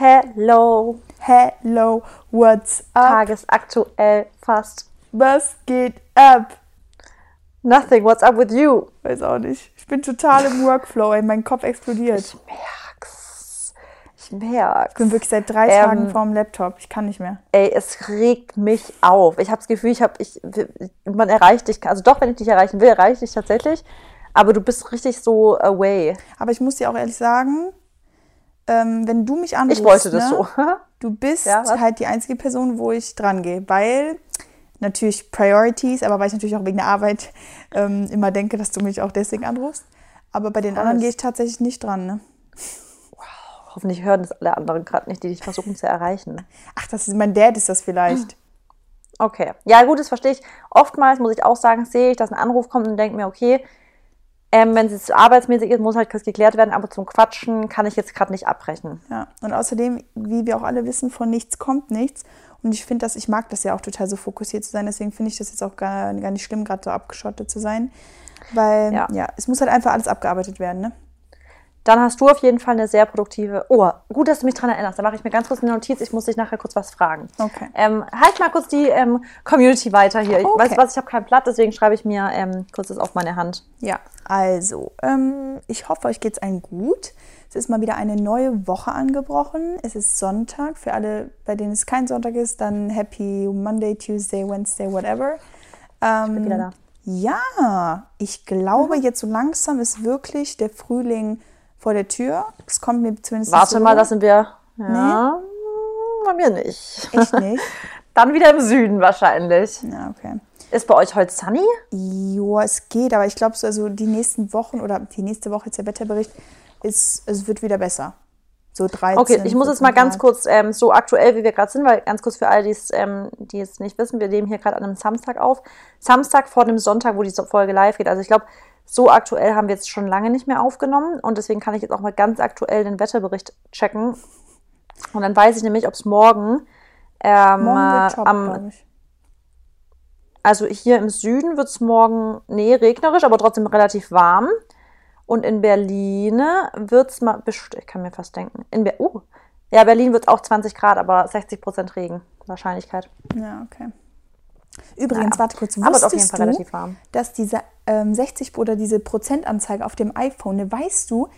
Hello. Hello, what's up? Tagesaktuell fast. Was geht ab? Nothing, what's up with you? Weiß auch nicht. Ich bin total im Workflow, ey. Mein Kopf explodiert. Ich merk's. Ich merk's. Ich bin wirklich seit drei Ähm, Tagen vorm Laptop. Ich kann nicht mehr. Ey, es regt mich auf. Ich habe das Gefühl, ich habe, ich, man erreicht dich, also doch, wenn ich dich erreichen will, erreiche ich dich tatsächlich. Aber du bist richtig so away. Aber ich muss dir auch ehrlich sagen, ähm, wenn du mich anrufst, Ich wollte das ne, so. du bist Ja, halt die einzige Person, wo ich dran gehe. Weil natürlich Priorities, aber weil ich natürlich auch wegen der Arbeit ähm, immer denke, dass du mich auch deswegen anrufst. Aber bei den anderen Alles. gehe ich tatsächlich nicht dran. Ne? Hoffentlich hören das alle anderen gerade nicht, die dich versuchen zu erreichen. Ach, das ist mein Dad, ist das vielleicht. Okay. Ja, gut, das verstehe ich. Oftmals muss ich auch sagen, sehe ich, dass ein Anruf kommt und denke mir, okay, ähm, wenn es jetzt arbeitsmäßig ist, muss halt kurz geklärt werden, aber zum Quatschen kann ich jetzt gerade nicht abbrechen. Ja, und außerdem, wie wir auch alle wissen, von nichts kommt nichts. Und ich finde das, ich mag das ja auch total so fokussiert zu sein. Deswegen finde ich das jetzt auch gar, gar nicht schlimm, gerade so abgeschottet zu sein. Weil, ja. Ja. es muss halt einfach alles abgearbeitet werden, ne? Dann hast du auf jeden Fall eine sehr produktive. Oh, gut, dass du mich daran erinnerst. Da mache ich mir ganz kurz eine Notiz. Ich muss dich nachher kurz was fragen. Okay. Ähm, halt mal kurz die ähm, Community weiter hier. Ich Okay. weiß was, ich habe kein Blatt, deswegen schreibe ich mir ähm, kurz das auf meine Hand. Ja, also, ähm, ich hoffe, euch geht's allen gut. Es ist mal wieder eine neue Woche angebrochen. Es ist Sonntag. Für alle, bei denen es kein Sonntag ist, dann Happy Monday, Tuesday, Wednesday, whatever. Ähm, Bin wieder da. Ja, ich glaube, jetzt so langsam ist wirklich der Frühling vor der Tür. Es kommt mir zumindest Warte so. mal, das sind wir. Ja, bei mir nicht. Echt nicht? Dann wieder im Süden wahrscheinlich. Ja, okay. Ist bei euch heute sunny? Ja, es geht, aber ich glaube, so also die nächsten Wochen oder die nächste Woche jetzt der Wetterbericht ist, es wird wieder besser. So 13. Okay, ich muss jetzt 14 mal ganz kurz ähm, so aktuell, wie wir gerade sind, weil ganz kurz für alle, die es ähm, die es nicht wissen, wir nehmen hier gerade an einem Samstag auf. Samstag vor dem Sonntag, wo die Folge live geht. Also ich glaube, so aktuell haben wir jetzt schon lange nicht mehr aufgenommen und deswegen kann ich jetzt auch mal ganz aktuell den Wetterbericht checken. Und dann weiß ich nämlich, ob es morgen, ähm, Morgen äh, top, am, glaube ich. also hier im Süden wird es morgen, nee, regnerisch, aber trotzdem relativ warm. Und in Berlin wird es mal, ich kann mir fast denken, in Ber uh, ja, Berlin wird auch 20 Grad, aber 60 Prozent Regen, Wahrscheinlichkeit. Ja, okay. Übrigens, Naja. warte kurz, Aber wusstest Fall du, relativ warm. dass diese ähm, 60 oder diese Prozentanzeige auf dem iPhone, ne, weißt du,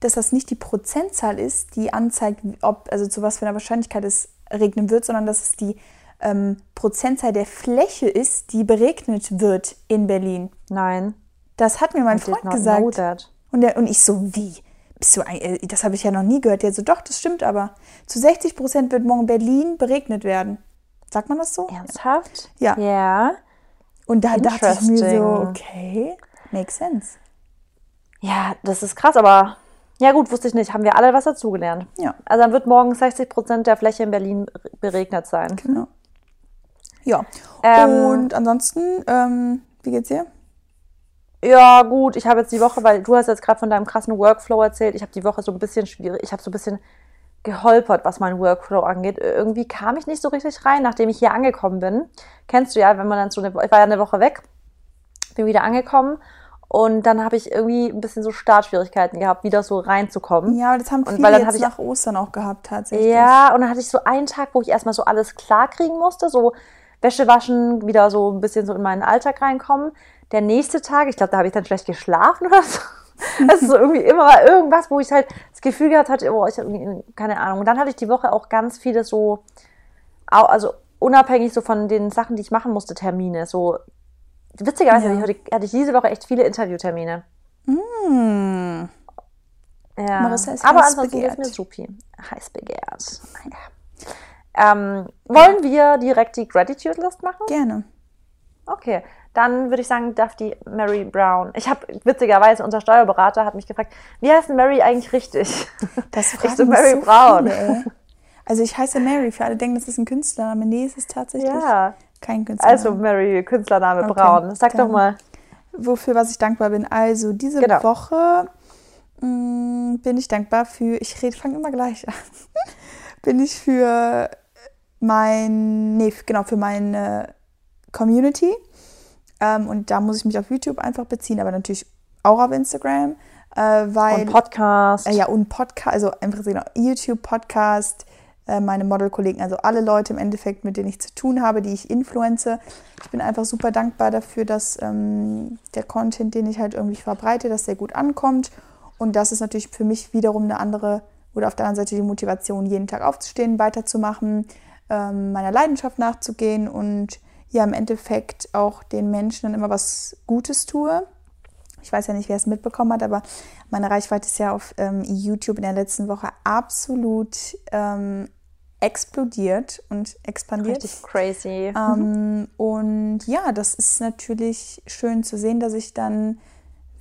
dass das nicht die Prozentzahl ist, die anzeigt, ob, also zu was für einer Wahrscheinlichkeit es regnen wird, sondern dass es die ähm, Prozentzahl der Fläche ist, die beregnet wird in Berlin. Nein. Das hat mir mein I Freund gesagt. Und, der, und ich so, wie? Bist du ein, äh, das habe ich ja noch nie gehört. Der so, doch, das stimmt aber. Zu 60 Prozent wird morgen Berlin beregnet werden. Sagt man das so? Ernsthaft? Ja. Ja. Und da dachte ich mir so, okay, makes sense. Ja, das ist krass, aber ja gut, wusste ich nicht. Haben wir alle was dazugelernt. Ja. Also dann wird morgen 60 Prozent der Fläche in Berlin beregnet sein. Genau. Ja. Ähm, und ansonsten, ähm, wie geht's dir? Ja, gut, ich habe jetzt die Woche, weil du hast jetzt gerade von deinem krassen Workflow erzählt, ich habe die Woche so ein bisschen schwierig, ich habe so ein bisschen geholpert, was meinen Workflow angeht. Irgendwie kam ich nicht so richtig rein, nachdem ich hier angekommen bin. Kennst du ja, wenn man dann so eine, ich war ja eine Woche weg, bin wieder angekommen und dann habe ich irgendwie ein bisschen so Startschwierigkeiten gehabt, wieder so reinzukommen. Ja, das haben Und viele weil dann jetzt ich- nach Ostern auch gehabt, tatsächlich. Ja, und dann hatte ich so einen Tag, wo ich erstmal so alles klar kriegen musste, so Wäsche waschen, wieder so ein bisschen so in meinen Alltag reinkommen. Der nächste Tag, ich glaube, da habe ich dann schlecht geschlafen oder so. Es ist so irgendwie immer irgendwas, wo ich halt das Gefühl gehabt hatte, oh, ich habe irgendwie, keine Ahnung. Und dann hatte ich die Woche auch ganz viele so, also unabhängig so von den Sachen, die ich machen musste, Termine. So witzigerweise Ja. hatte, ich, hatte ich diese Woche echt viele Interviewtermine. Hm. Ja. Marissa ist Aber heiß ansonsten ist begehrt. mir supi. Heiß begehrt. Ja. Ähm, wollen wir direkt die Gratitude List machen? Gerne. Okay, dann würde ich sagen, darf die Mary Brown. Ich habe witzigerweise, unser Steuerberater hat mich gefragt, wie heißt Mary eigentlich richtig? Das ich so Mary so Brown. Viele. Also ich heiße Mary, für alle denken, das ist ein Künstlername. Nee, es ist tatsächlich Ja, kein Künstlername. also Mary, Künstlername Okay, Braun. Sag doch dann- mal. wofür was ich dankbar bin. Also diese Genau. Woche mh, bin ich dankbar für, ich rede, fange immer gleich an, bin ich für mein, nee, genau, für meine Community. Ähm, und da muss ich mich auf YouTube einfach beziehen, aber natürlich auch auf Instagram. Äh, weil, und Podcast. Äh, ja, und Podcast, also Prinzip genau, YouTube, Podcast, äh, meine Modelkollegen, also alle Leute im Endeffekt, mit denen ich zu tun habe, die ich influence. Ich bin einfach super dankbar dafür, dass ähm, der Content, den ich halt irgendwie verbreite, dass der gut ankommt. Und das ist natürlich für mich wiederum eine andere, oder auf der anderen Seite die Motivation, jeden Tag aufzustehen, weiterzumachen, ähm, meiner Leidenschaft nachzugehen und ja, im Endeffekt auch den Menschen dann immer was Gutes tue. Ich weiß ja nicht, wer es mitbekommen hat, aber meine Reichweite ist ja auf ähm, YouTube in der letzten Woche absolut ähm, explodiert und expandiert. Richtig crazy. Ähm. Und ja, das ist natürlich schön zu sehen, dass ich dann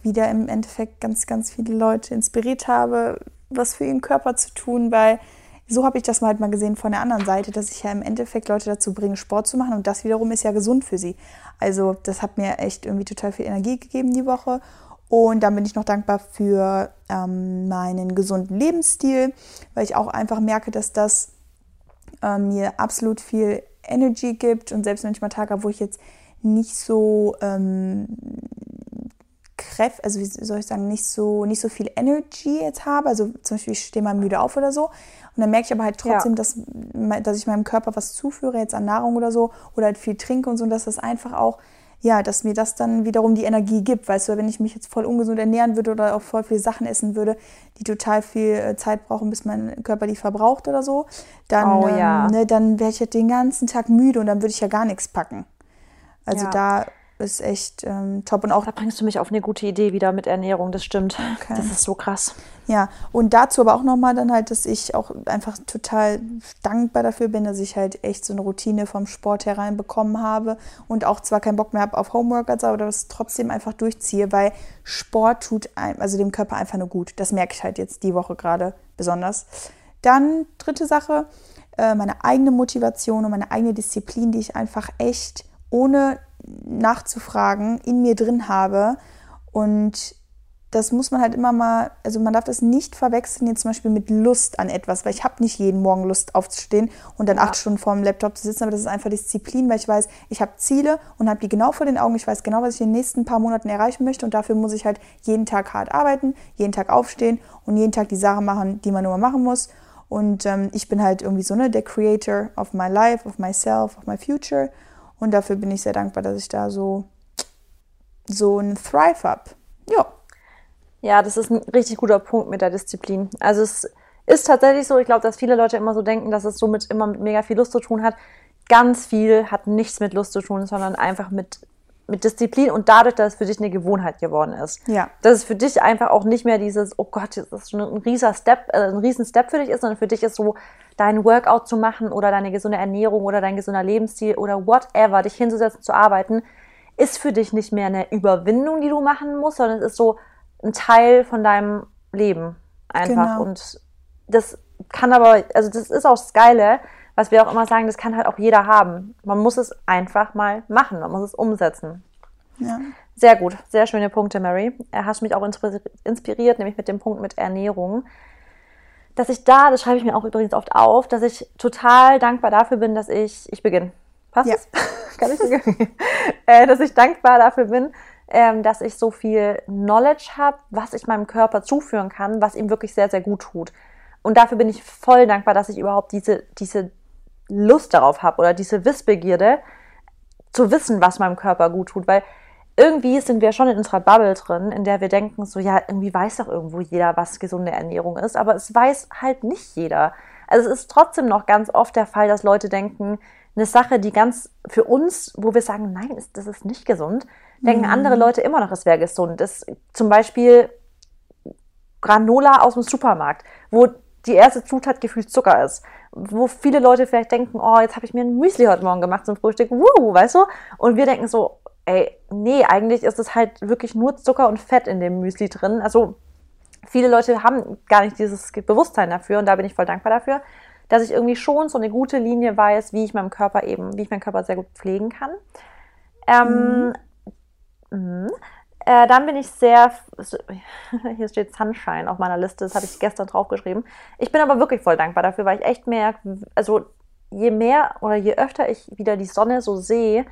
wieder im Endeffekt ganz, ganz viele Leute inspiriert habe, was für ihren Körper zu tun, weil so habe ich das mal halt mal gesehen von der anderen Seite, dass ich ja im Endeffekt Leute dazu bringe, Sport zu machen und das wiederum ist ja gesund für sie. Also das hat mir echt irgendwie total viel Energie gegeben die Woche und dann bin ich noch dankbar für ähm, meinen gesunden Lebensstil, weil ich auch einfach merke, dass das ähm, mir absolut viel Energy gibt und selbst wenn ich mal Tage habe, wo ich jetzt nicht so ähm, Kräfte, also wie soll ich sagen, nicht so, nicht so viel Energy jetzt habe. Also zum Beispiel, ich stehe mal müde auf oder so. Und dann merke ich aber halt trotzdem, ja. dass, dass ich meinem Körper was zuführe, jetzt an Nahrung oder so, oder halt viel trinke und so, und dass das einfach auch, ja, dass mir das dann wiederum die Energie gibt. Weißt du, wenn ich mich jetzt voll ungesund ernähren würde oder auch voll viele Sachen essen würde, die total viel äh, Zeit brauchen, bis mein Körper die verbraucht oder so, dann, oh, ja. ähm, ne, dann wäre ich halt den ganzen Tag müde und dann würde ich ja gar nichts packen. Also ja. da ist echt ähm, top. Und auch da bringst du mich auf eine gute Idee wieder mit Ernährung, das stimmt. Okay. Das ist so krass. Ja, und dazu aber auch nochmal dann halt, dass ich auch einfach total dankbar dafür bin, dass ich halt echt so eine Routine vom Sport hereinbekommen habe und auch zwar keinen Bock mehr habe auf Homeworkouts, aber das trotzdem einfach durchziehe, weil Sport tut einem, also dem Körper einfach nur gut. Das merke ich halt jetzt die Woche gerade besonders. Dann dritte Sache, äh, meine eigene Motivation und meine eigene Disziplin, die ich einfach echt ohne nachzufragen in mir drin habe. Und das muss man halt immer mal, also man darf das nicht verwechseln jetzt zum Beispiel mit Lust an etwas, weil ich habe nicht jeden Morgen Lust aufzustehen und dann ja. acht Stunden vor dem Laptop zu sitzen, aber das ist einfach Disziplin, weil ich weiß, ich habe Ziele und habe die genau vor den Augen. Ich weiß genau, was ich in den nächsten paar Monaten erreichen möchte und dafür muss ich halt jeden Tag hart arbeiten, jeden Tag aufstehen und jeden Tag die Sachen machen, die man nur machen muss. Und ähm, ich bin halt irgendwie so ne, der Creator of my life, of myself, of my future. Und dafür bin ich sehr dankbar, dass ich da so, so einen Thrive habe. Ja. Ja, das ist ein richtig guter Punkt mit der Disziplin. Also es ist tatsächlich so, ich glaube, dass viele Leute immer so denken, dass es somit immer mit mega viel Lust zu tun hat. Ganz viel hat nichts mit Lust zu tun, sondern einfach mit, mit Disziplin und dadurch, dass es für dich eine Gewohnheit geworden ist. Ja. Dass es für dich einfach auch nicht mehr dieses, oh Gott, das ist schon ein riesiger Step, äh, ein riesen Step für dich ist, sondern für dich ist so, dein Workout zu machen oder deine gesunde Ernährung oder dein gesunder Lebensstil oder whatever, dich hinzusetzen, zu arbeiten, ist für dich nicht mehr eine Überwindung, die du machen musst, sondern es ist so ein Teil von deinem Leben einfach. Genau. Und das kann aber, also das ist auch das Geile, was wir auch immer sagen, das kann halt auch jeder haben. Man muss es einfach mal machen, man muss es umsetzen. Ja. Sehr gut, sehr schöne Punkte, Mary. Er hat mich auch inspiriert, nämlich mit dem Punkt mit Ernährung dass ich da, das schreibe ich mir auch übrigens oft auf, dass ich total dankbar dafür bin, dass ich, ich beginne. Passt ja. Kann ich beginnen? äh, dass ich dankbar dafür bin, ähm, dass ich so viel Knowledge habe, was ich meinem Körper zuführen kann, was ihm wirklich sehr, sehr gut tut. Und dafür bin ich voll dankbar, dass ich überhaupt diese, diese Lust darauf habe oder diese Wissbegierde, zu wissen, was meinem Körper gut tut. Weil irgendwie sind wir schon in unserer Bubble drin, in der wir denken, so ja, irgendwie weiß doch irgendwo jeder, was gesunde Ernährung ist, aber es weiß halt nicht jeder. Also es ist trotzdem noch ganz oft der Fall, dass Leute denken, eine Sache, die ganz für uns, wo wir sagen, nein, das ist nicht gesund, denken mhm. andere Leute immer noch, es wäre gesund. Das ist zum Beispiel Granola aus dem Supermarkt, wo die erste Zutat gefühlt Zucker ist. Wo viele Leute vielleicht denken, oh, jetzt habe ich mir ein Müsli heute Morgen gemacht zum Frühstück, wuh, weißt du? Und wir denken so, ey, nee, eigentlich ist es halt wirklich nur Zucker und Fett in dem Müsli drin. Also viele Leute haben gar nicht dieses Bewusstsein dafür und da bin ich voll dankbar dafür, dass ich irgendwie schon so eine gute Linie weiß, wie ich meinem Körper eben, wie ich meinen Körper sehr gut pflegen kann. Ähm, mhm. Äh, dann bin ich sehr, hier steht Sunshine auf meiner Liste, das habe ich gestern draufgeschrieben. Ich bin aber wirklich voll dankbar dafür, weil ich echt merke, also je mehr oder je öfter ich wieder die Sonne so sehe,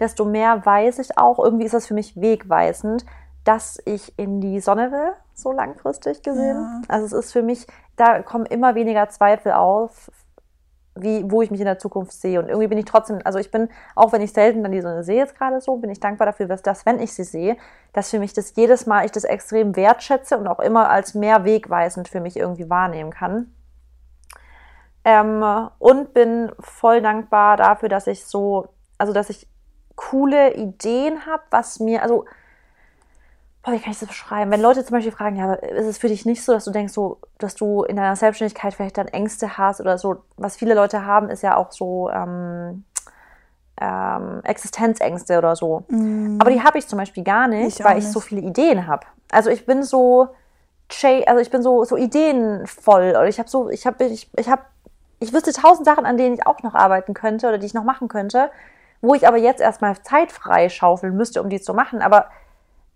desto mehr weiß ich auch, irgendwie ist das für mich wegweisend, dass ich in die Sonne will, so langfristig gesehen. Ja. Also es ist für mich, da kommen immer weniger Zweifel auf, wie, wo ich mich in der Zukunft sehe. Und irgendwie bin ich trotzdem, also ich bin, auch wenn ich selten dann die Sonne sehe jetzt gerade so, bin ich dankbar dafür, dass das, wenn ich sie sehe, dass für mich das jedes Mal ich das extrem wertschätze und auch immer als mehr wegweisend für mich irgendwie wahrnehmen kann. Ähm, und bin voll dankbar dafür, dass ich so, also dass ich coole Ideen habe, was mir, also boah, wie kann ich das beschreiben? Wenn Leute zum Beispiel fragen, ja, ist es für dich nicht so, dass du denkst, so, dass du in deiner Selbstständigkeit vielleicht dann Ängste hast oder so, was viele Leute haben, ist ja auch so ähm, ähm, Existenzängste oder so. Mm. Aber die habe ich zum Beispiel gar nicht, ich weil nicht. ich so viele Ideen habe. Also ich bin so, also ich bin so, so ideenvoll oder ich habe so, ich habe, ich, ich habe, ich wüsste tausend Sachen, an denen ich auch noch arbeiten könnte oder die ich noch machen könnte, wo ich aber jetzt erstmal Zeit frei schaufeln müsste, um die zu machen. Aber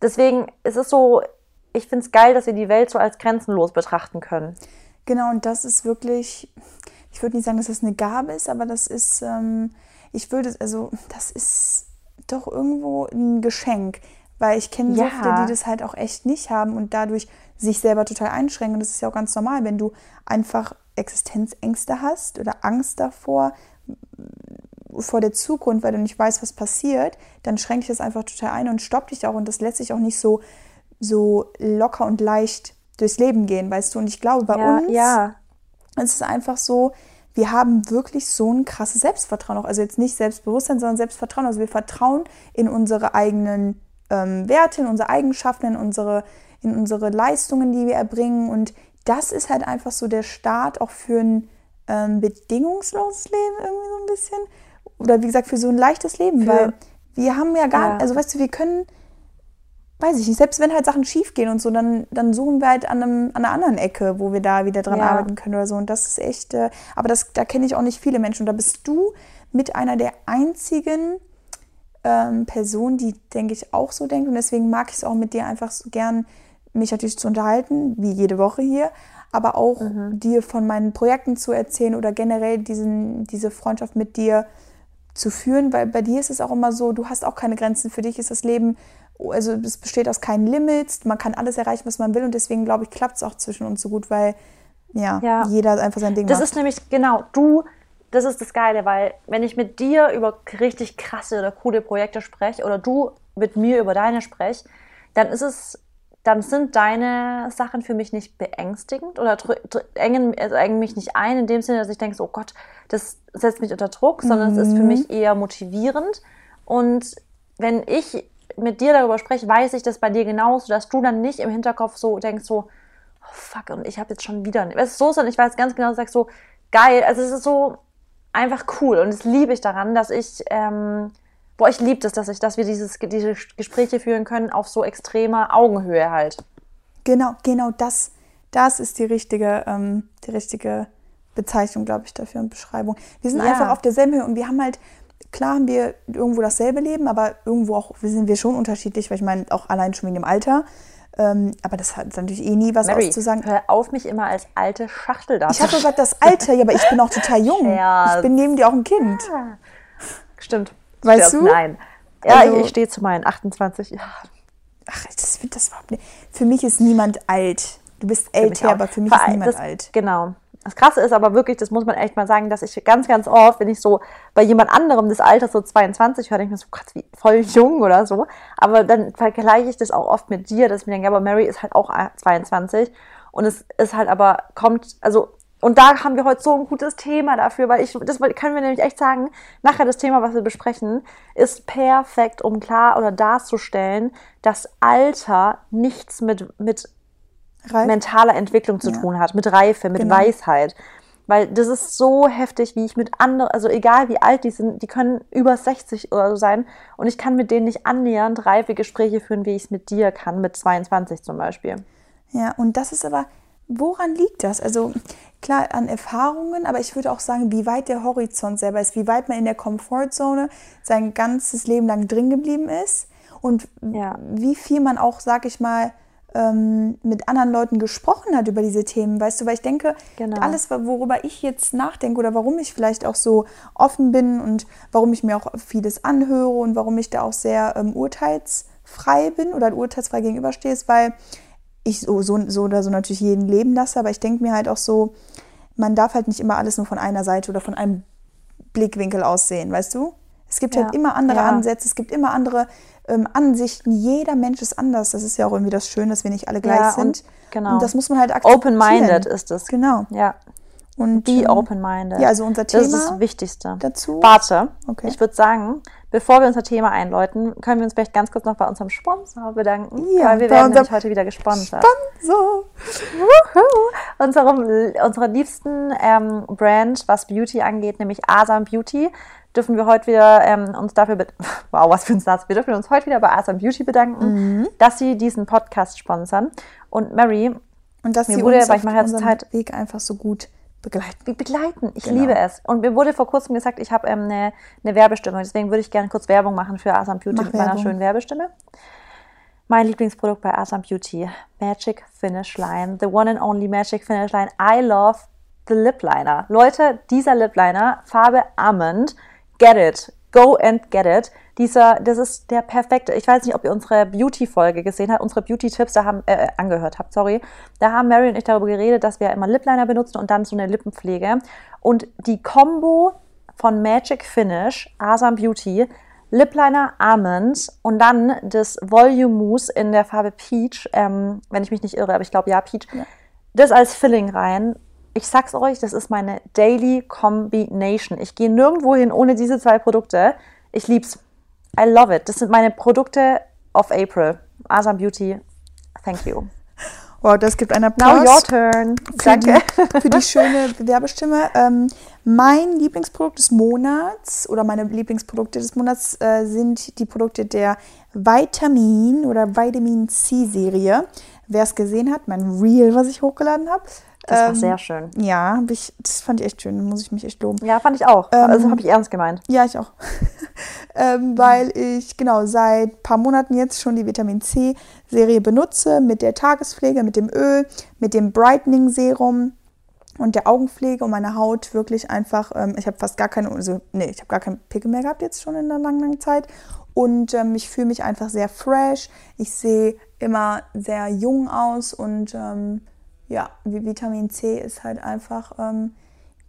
deswegen ist es so, ich finde es geil, dass wir die Welt so als grenzenlos betrachten können. Genau, und das ist wirklich, ich würde nicht sagen, dass das eine Gabe ist, aber das ist, ähm, ich würde, also das ist doch irgendwo ein Geschenk, weil ich kenne ja. so viele, die das halt auch echt nicht haben und dadurch sich selber total einschränken. Und das ist ja auch ganz normal, wenn du einfach Existenzängste hast oder Angst davor, vor der Zukunft, weil du nicht weißt, was passiert, dann schränkt dich das einfach total ein und stoppt dich auch und das lässt sich auch nicht so, so locker und leicht durchs Leben gehen, weißt du? Und ich glaube, bei ja, uns ja. ist es einfach so, wir haben wirklich so ein krasses Selbstvertrauen auch. Also jetzt nicht Selbstbewusstsein, sondern Selbstvertrauen. Also wir vertrauen in unsere eigenen ähm, Werte, in unsere Eigenschaften, in unsere, in unsere Leistungen, die wir erbringen. Und das ist halt einfach so der Start auch für ein ähm, bedingungsloses Leben irgendwie so ein bisschen oder wie gesagt, für so ein leichtes Leben, für, weil wir haben ja gar, ja. also weißt du, wir können, weiß ich nicht, selbst wenn halt Sachen schief gehen und so, dann, dann suchen wir halt an, einem, an einer anderen Ecke, wo wir da wieder dran ja. arbeiten können oder so. Und das ist echt, äh, aber das, da kenne ich auch nicht viele Menschen. Und da bist du mit einer der einzigen ähm, Personen, die, denke ich, auch so denkt. Und deswegen mag ich es auch mit dir einfach so gern, mich natürlich zu unterhalten, wie jede Woche hier, aber auch mhm. dir von meinen Projekten zu erzählen oder generell diesen, diese Freundschaft mit dir zu führen, weil bei dir ist es auch immer so, du hast auch keine Grenzen. Für dich ist das Leben, also es besteht aus keinen Limits, man kann alles erreichen, was man will und deswegen glaube ich, klappt es auch zwischen uns so gut, weil ja, ja, jeder einfach sein Ding das macht. Das ist nämlich, genau, du, das ist das Geile, weil wenn ich mit dir über richtig krasse oder coole Projekte spreche oder du mit mir über deine spreche, dann ist es dann sind deine Sachen für mich nicht beängstigend oder engen, also engen mich nicht ein, in dem Sinne, dass ich denke, so, oh Gott, das setzt mich unter Druck, sondern mhm. es ist für mhm. mich eher motivierend. Und wenn ich mit dir darüber spreche, weiß ich das bei dir genauso, dass du dann nicht im Hinterkopf so denkst, so, oh fuck, und ich habe jetzt schon wieder, es ist so, sondern ich weiß ganz genau, du sagst so, geil, also es ist so einfach cool und das liebe ich daran, dass ich ähm, boah, ich liebe das, dass, ich, dass wir dieses, diese Gespräche führen können auf so extremer Augenhöhe halt. Genau, genau das, das ist die richtige, ähm, die richtige Bezeichnung, glaube ich, dafür und Beschreibung. Wir sind ja. einfach auf derselben Höhe und wir haben halt, klar haben wir irgendwo dasselbe Leben, aber irgendwo auch sind wir schon unterschiedlich, weil ich meine, auch allein schon wegen dem Alter. Ähm, aber das hat natürlich eh nie was Mary, auszusagen. Hör auf, mich immer als alte Schachtel da. Ich habe gesagt, das Alter, ja, aber ich bin auch total jung. Ja. Ich bin neben dir auch ein Kind. Ja. Stimmt. Weißt du? Nein. Ja, also, ich, ich stehe zu meinen 28 Jahren. Ach, das finde das überhaupt nicht. Für mich ist niemand alt. Du bist älter, aber für mich ist niemand das, alt. Genau. Das Krasse ist aber wirklich, das muss man echt mal sagen, dass ich ganz, ganz oft, wenn ich so bei jemand anderem des Alters so 22 höre, denke ich mir so, Gott, wie voll jung oder so. Aber dann vergleiche ich das auch oft mit dir, dass ich mir denke, aber Mary ist halt auch 22. Und es ist halt aber, kommt, also und da haben wir heute so ein gutes Thema dafür, weil ich, das können wir nämlich echt sagen, nachher das Thema, was wir besprechen, ist perfekt, um klar oder darzustellen, dass Alter nichts mit, mit mentaler Entwicklung zu ja. tun hat, mit Reife, mit genau. Weisheit. Weil das ist so heftig, wie ich mit anderen, also egal wie alt die sind, die können über 60 oder so sein und ich kann mit denen nicht annähernd reife Gespräche führen, wie ich es mit dir kann, mit 22 zum Beispiel. Ja, und das ist aber, woran liegt das? Also klar an Erfahrungen, aber ich würde auch sagen, wie weit der Horizont selber ist, wie weit man in der Komfortzone sein ganzes Leben lang drin geblieben ist und ja. wie viel man auch, sag ich mal, ähm, mit anderen Leuten gesprochen hat über diese Themen, weißt du, weil ich denke, genau. alles, worüber ich jetzt nachdenke oder warum ich vielleicht auch so offen bin und warum ich mir auch vieles anhöre und warum ich da auch sehr ähm, urteils urteilsfrei bin oder urteilsfrei gegenüberstehst, weil ich so, so, so oder so natürlich jeden leben lasse, aber ich denke mir halt auch so, man darf halt nicht immer alles nur von einer Seite oder von einem Blickwinkel aussehen, weißt du? Es gibt halt Ja. immer andere Ja. Ansätze, es gibt immer andere ähm, Ansichten. Jeder Mensch ist anders. Das ist ja auch irgendwie das Schöne, dass wir nicht alle gleich Ja, sind. und genau. Und das muss man halt akzeptieren. Open-minded ist es. Genau. Ja, Und be ähm, open-minded. ja, also unser Das ist Thema das Wichtigste. dazu. Warte, Okay. ich würde sagen, bevor wir unser Thema einläuten, können wir uns vielleicht ganz kurz noch bei unserem Sponsor bedanken. Ja, weil wir werden nämlich heute wieder gesponsert. So. Wuhu! Unserem, unserer liebsten ähm, Brand, was Beauty angeht, nämlich Asam Beauty, dürfen wir heute wieder ähm, uns dafür, wow, was für ein Satz, wir dürfen uns heute wieder bei Asam Beauty bedanken, Mhm. dass sie diesen Podcast sponsern. Und Mary, Und dass sie wurde, uns auf unserem Zeit- Weg einfach so gut begleiten. begleiten. Ich Genau. liebe es. Und mir wurde vor kurzem gesagt, ich habe ähm, eine, eine Werbestimme. Deswegen würde ich gerne kurz Werbung machen für Asam Beauty Mach mit meiner Werbung. schönen Werbestimme. Mein Lieblingsprodukt bei Asam Beauty, Magic Finish Line, the one and only Magic Finish Line. I love the Lip Liner. Leute, dieser Lip Liner, Farbe Almond, get it. Go and get it. Dieser, das ist der perfekte. Ich weiß nicht, ob ihr unsere Beauty-Folge gesehen habt, unsere Beauty-Tipps da haben, äh, angehört habt, sorry. Da haben Mary und ich darüber geredet, dass wir immer Lip Liner benutzen und dann so eine Lippenpflege. Und die Combo von Magic Finish, Asam Beauty, Lip Liner Almond und dann das Volume Mousse in der Farbe Peach, ähm, wenn ich mich nicht irre, aber ich glaube ja Peach. Das als Filling rein. Ich sag's euch, das ist meine Daily Combination. Ich gehe nirgendwo hin ohne diese zwei Produkte. Ich lieb's. I love it. Das sind meine Produkte of April. Asam Beauty. Thank you. Wow, das gibt einen Now Applaus. your turn. für Danke. Die, für die schöne Werbestimme. Ähm, mein Lieblingsprodukt des Monats oder meine Lieblingsprodukte des Monats äh, sind die Produkte der Vitamin oder Vitamin C Serie. Wer es gesehen hat, mein Reel, was ich hochgeladen habe. Das war ähm, sehr schön. Ja, ich, das fand ich echt schön, da muss ich mich echt loben. Ja, fand ich auch. Ähm, also habe ich ernst gemeint. Ja, ich auch. ähm, weil ich genau seit ein paar Monaten jetzt schon die Vitamin C Serie benutze mit der Tagespflege, mit dem Öl, mit dem Brightening Serum und der Augenpflege und meine Haut wirklich einfach, ähm, ich habe fast gar keine, also nee, ich habe gar keinen Pickel mehr gehabt jetzt schon in einer langen, langen Zeit und ähm, ich fühle mich einfach sehr fresh. Ich sehe immer sehr jung aus und ähm, ja, Vitamin C ist halt einfach ähm,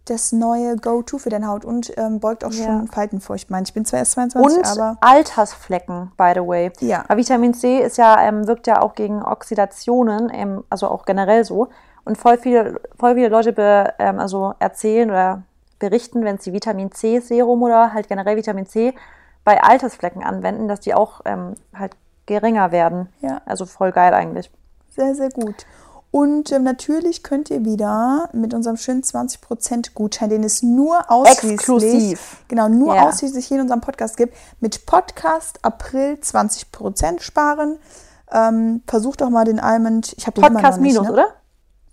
das neue Go-To für deine Haut und ähm, beugt auch Ja. schon Faltenfurcht. Ich meine, ich bin zwar erst 22, Und aber Altersflecken, by the way. Ja. Aber Vitamin C ist ja, ähm, wirkt ja auch gegen Oxidationen, also auch generell so. Und voll viele, voll viele Leute be, ähm, also erzählen oder berichten, wenn sie Vitamin C Serum oder halt generell Vitamin C bei Altersflecken anwenden, dass die auch ähm, halt geringer werden. Ja. Also voll geil eigentlich. sehr, sehr gut. Und ähm, natürlich könnt ihr wieder mit unserem schönen 20% Gutschein, den es nur ausschließlich, Exklusiv. genau, nur Ja. ausschließlich hier in unserem Podcast gibt, mit Podcast April 20% sparen. Ähm, versucht doch mal den Almond, ich habe den Podcast nicht, minus, ne? oder?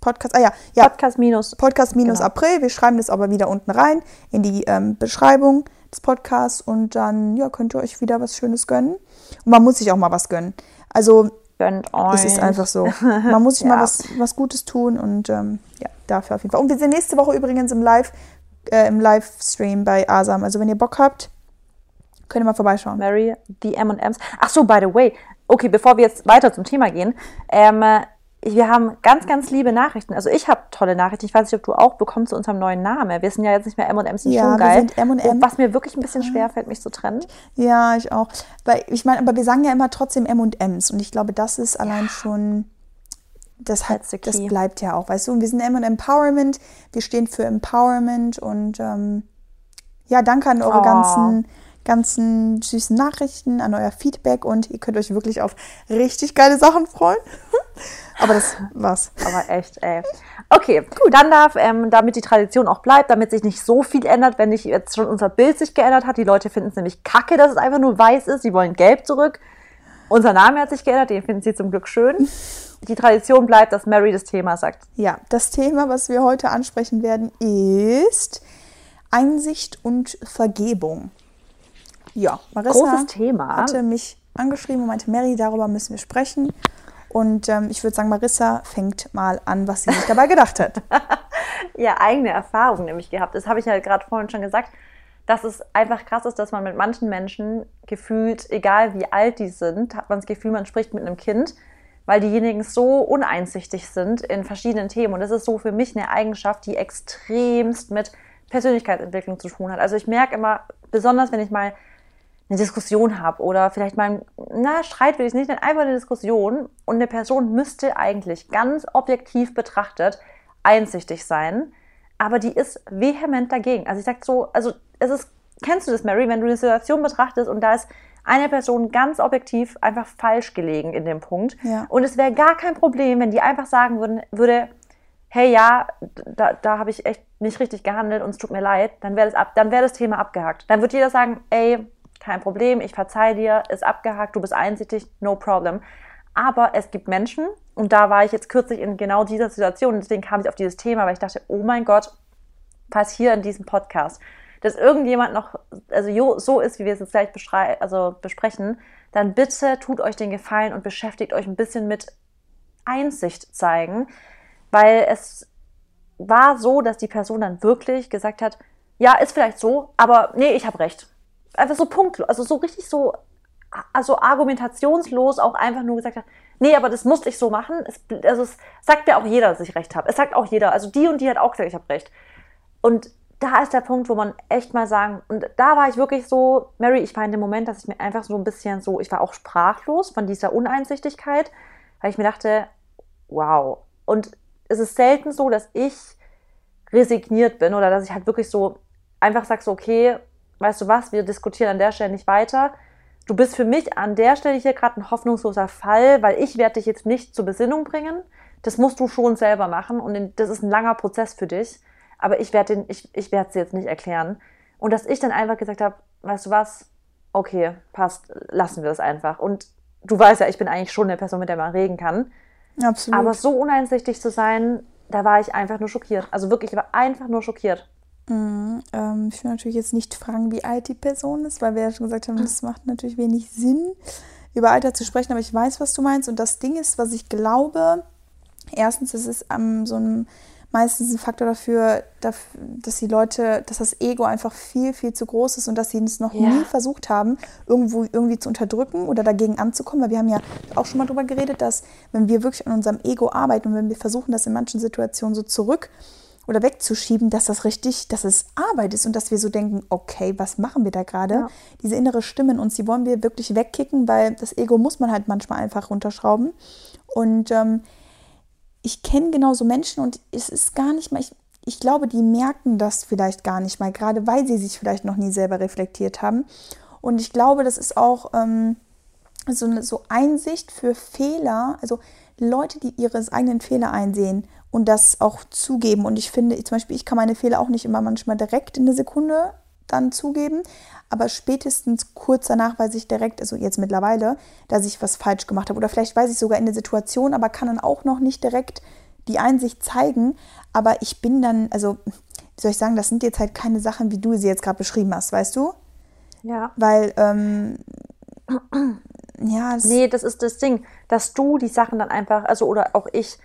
Podcast, ah ja, ja, Podcast minus. Podcast minus Genau. April. Wir schreiben das aber wieder unten rein in die ähm, Beschreibung des Podcasts und dann ja, könnt ihr euch wieder was Schönes gönnen. Und man muss sich auch mal was gönnen. Also Gönnt euch. es ist einfach so. Man muss sich Ja. mal was, was Gutes tun und ähm, ja, dafür auf jeden Fall. Und wir sind nächste Woche übrigens im Live, äh, im Livestream bei Asam. Also wenn ihr Bock habt, könnt ihr mal vorbeischauen. Mary, die M&M's. Ach so, by the way. Okay, bevor wir jetzt weiter zum Thema gehen. Ähm, äh, wir haben ganz, ganz liebe Nachrichten. Also ich habe tolle Nachrichten. Ich weiß nicht, ob du auch bekommst zu unserem neuen Namen. Wir sind ja jetzt nicht mehr M&M's, sind Ja, schon wir geil. sind M&M. Was mir wirklich ein bisschen schwer fällt, mich zu trennen. Ja, ich auch. Weil ich meine, aber wir sagen ja immer trotzdem M und M's und ich glaube, das ist allein schon das hat, das bleibt ja auch, weißt du. Und wir sind M und Empowerment, wir stehen für Empowerment und ähm, ja, danke an eure Oh. ganzen ganzen süßen Nachrichten, an euer Feedback und ihr könnt euch wirklich auf richtig geile Sachen freuen. Aber das war's. Aber echt, ey. Okay, gut. Dann darf, ähm, damit die Tradition auch bleibt, damit sich nicht so viel ändert, wenn nicht jetzt schon unser Bild sich geändert hat. Die Leute finden es nämlich kacke, dass es einfach nur weiß ist. Sie wollen gelb zurück. Unser Name hat sich geändert, den finden sie zum Glück schön. Die Tradition bleibt, dass Mary das Thema sagt. Ja, das Thema, was wir heute ansprechen werden, ist Einsicht und Vergebung. Ja, Marissa Großes Thema. hatte mich angeschrieben und meinte, Mary, darüber müssen wir sprechen. Und ähm, ich würde sagen, Marissa fängt mal an, was sie sich dabei gedacht hat. ja eigene Erfahrung nämlich gehabt. Das habe ich ja gerade vorhin schon gesagt. dass es einfach krass ist, dass man mit manchen Menschen gefühlt, egal wie alt die sind, hat man das Gefühl, man spricht mit einem Kind, weil diejenigen so uneinsichtig sind in verschiedenen Themen. Und das ist so für mich eine Eigenschaft, die extremst mit Persönlichkeitsentwicklung zu tun hat. Also ich merke immer, besonders wenn ich mal eine Diskussion habe oder vielleicht mal, na, Streit will ich nicht, einfach eine Diskussion und eine Person müsste eigentlich ganz objektiv betrachtet einsichtig sein, aber die ist vehement dagegen. Also ich sage so, also es ist, kennst du das, Mary, wenn du eine Situation betrachtest und da ist eine Person ganz objektiv einfach falsch gelegen in dem Punkt. Ja. Und es wäre gar kein Problem, wenn die einfach sagen würden, würde, hey ja, da, da habe ich echt nicht richtig gehandelt und es tut mir leid, dann wäre das, wär das Thema abgehakt. Dann wird jeder sagen, ey, kein Problem, ich verzeih dir, ist abgehakt, du bist einsichtig, no problem. Aber es gibt Menschen, und da war ich jetzt kürzlich in genau dieser Situation, deswegen kam ich auf dieses Thema, weil ich dachte, oh mein Gott, was hier in diesem Podcast dass irgendjemand noch also so ist, wie wir es jetzt gleich also besprechen, dann bitte tut euch den Gefallen und beschäftigt euch ein bisschen mit Einsicht zeigen, weil es war so, dass die Person dann wirklich gesagt hat, ja, ist vielleicht so, aber nee, ich habe recht. Einfach so punktlos, also so richtig so, also argumentationslos auch einfach nur gesagt hat, nee, aber das musste ich so machen. Es, also es sagt mir auch jeder, dass ich recht habe. Es sagt auch jeder, also die und die hat auch gesagt, ich habe recht. Und da ist der Punkt, wo man echt mal sagen, und da war ich wirklich so, Mary, ich war in dem Moment, dass ich mir einfach so ein bisschen so, ich war auch sprachlos von dieser Uneinsichtigkeit, weil ich mir dachte, wow. Und es ist selten so, dass ich resigniert bin oder dass ich halt wirklich so einfach sage, so, okay, weißt du was, wir diskutieren an der Stelle nicht weiter. Du bist für mich an der Stelle hier gerade ein hoffnungsloser Fall, weil ich werde dich jetzt nicht zur Besinnung bringen. Das musst du schon selber machen und das ist ein langer Prozess für dich aber ich werde ich, ich werde es jetzt nicht erklären. Und dass ich dann einfach gesagt habe, weißt du was, okay, passt, lassen wir es einfach. Und du weißt ja, ich bin eigentlich schon eine Person, mit der man reden kann. Absolut. Aber so uneinsichtig zu sein, da war ich einfach nur schockiert. Also wirklich, ich war einfach nur schockiert. Mhm, ähm, ich will natürlich jetzt nicht fragen, wie alt die Person ist, weil wir ja schon gesagt haben, das macht natürlich wenig Sinn, über Alter zu sprechen, aber ich weiß, was du meinst. Und das Ding ist, was ich glaube, erstens, es ist ähm, so ein meistens ein Faktor dafür, dass die Leute, dass das Ego einfach viel, viel zu groß ist und dass sie es noch ja. nie versucht haben, irgendwo irgendwie zu unterdrücken oder dagegen anzukommen. Weil wir haben ja auch schon mal darüber geredet, dass wenn wir wirklich an unserem Ego arbeiten und wenn wir versuchen, das in manchen Situationen so zurück oder wegzuschieben, dass das richtig, dass es Arbeit ist und dass wir so denken, okay, was machen wir da gerade? Ja. Diese innere Stimme in uns, die wollen wir wirklich wegkicken, weil das Ego muss man halt manchmal einfach runterschrauben. Und ähm, ich kenne genauso Menschen und es ist gar nicht mal, ich, ich glaube, die merken das vielleicht gar nicht mal, gerade weil sie sich vielleicht noch nie selber reflektiert haben. Und ich glaube, das ist auch ähm, so eine so Einsicht für Fehler, also Leute, die ihre eigenen Fehler einsehen und das auch zugeben. Und ich finde, zum Beispiel, ich kann meine Fehler auch nicht immer manchmal direkt in eine Sekunde dann zugeben, aber spätestens kurz danach weiß ich direkt, also jetzt mittlerweile, dass ich was falsch gemacht habe. Oder vielleicht weiß ich sogar in der Situation, aber kann dann auch noch nicht direkt die Einsicht zeigen. Aber ich bin dann, also, wie soll ich sagen, das sind jetzt halt keine Sachen, wie du sie jetzt gerade beschrieben hast, weißt du? Ja. Weil, ähm, ja. Das nee, das ist das Ding, dass du die Sachen dann einfach, also, oder auch ich,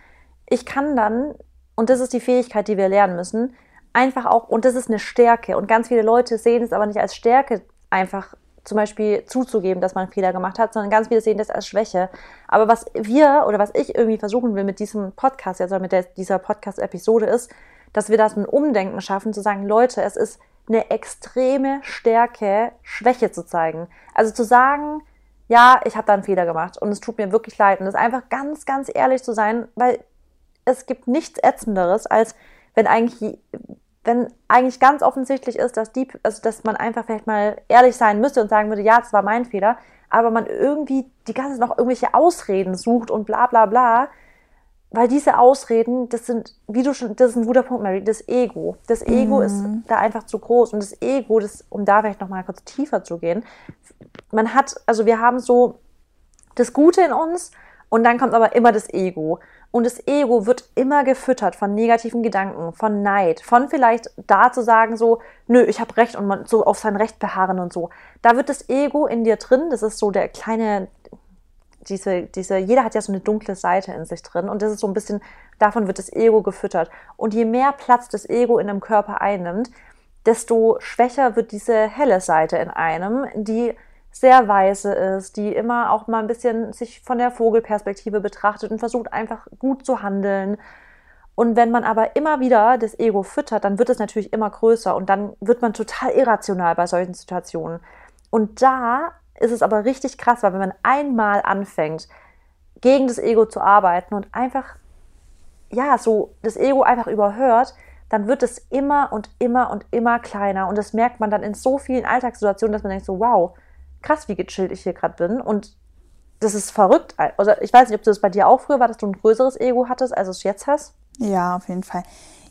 ich kann dann, und das ist die Fähigkeit, die wir lernen müssen, einfach auch, und das ist eine Stärke, und ganz viele Leute sehen es aber nicht als Stärke, einfach zum Beispiel zuzugeben, dass man einen Fehler gemacht hat, sondern ganz viele sehen das als Schwäche. Aber was wir oder was ich irgendwie versuchen will mit diesem Podcast, also mit der, dieser Podcast-Episode ist, dass wir das ein Umdenken schaffen, zu sagen, Leute, es ist eine extreme Stärke, Schwäche zu zeigen. Also zu sagen, ja, ich habe da einen Fehler gemacht und es tut mir wirklich leid. Und es einfach ganz, ganz ehrlich zu sein, weil es gibt nichts Ätzenderes, als wenn eigentlich wenn eigentlich ganz offensichtlich ist, dass die, also dass man einfach vielleicht mal ehrlich sein müsste und sagen würde, ja, das war mein Fehler, aber man irgendwie die ganze Zeit noch irgendwelche Ausreden sucht und bla bla bla, weil diese Ausreden, das sind, wie du schon, das ist ein guter Punkt, Mary, das Ego. Das Ego mhm. ist da einfach zu groß und das Ego, das, um da vielleicht noch mal kurz tiefer zu gehen, man hat, also wir haben so das Gute in uns und dann kommt aber immer das Ego. Und das Ego wird immer gefüttert von negativen Gedanken, von Neid, von vielleicht da zu sagen so, nö, ich habe Recht und man so auf sein Recht beharren und so. Da wird das Ego in dir drin, das ist so der kleine, diese, diese, jeder hat ja so eine dunkle Seite in sich drin und das ist so ein bisschen, davon wird das Ego gefüttert. Und je mehr Platz das Ego in einem Körper einnimmt, desto schwächer wird diese helle Seite in einem, die sehr weise ist, die immer auch mal ein bisschen sich von der Vogelperspektive betrachtet und versucht einfach gut zu handeln. Und wenn man aber immer wieder das Ego füttert, dann wird es natürlich immer größer und dann wird man total irrational bei solchen Situationen. Und da ist es aber richtig krass, weil wenn man einmal anfängt, gegen das Ego zu arbeiten und einfach, ja, so das Ego einfach überhört, dann wird es immer und immer und immer kleiner. Und das merkt man dann in so vielen Alltagssituationen, dass man denkt so, wow, krass, wie gechillt ich hier gerade bin. Und das ist verrückt. Also ich weiß nicht, ob das bei dir auch früher war, dass du ein größeres Ego hattest, als du es jetzt hast. Ja, auf jeden Fall.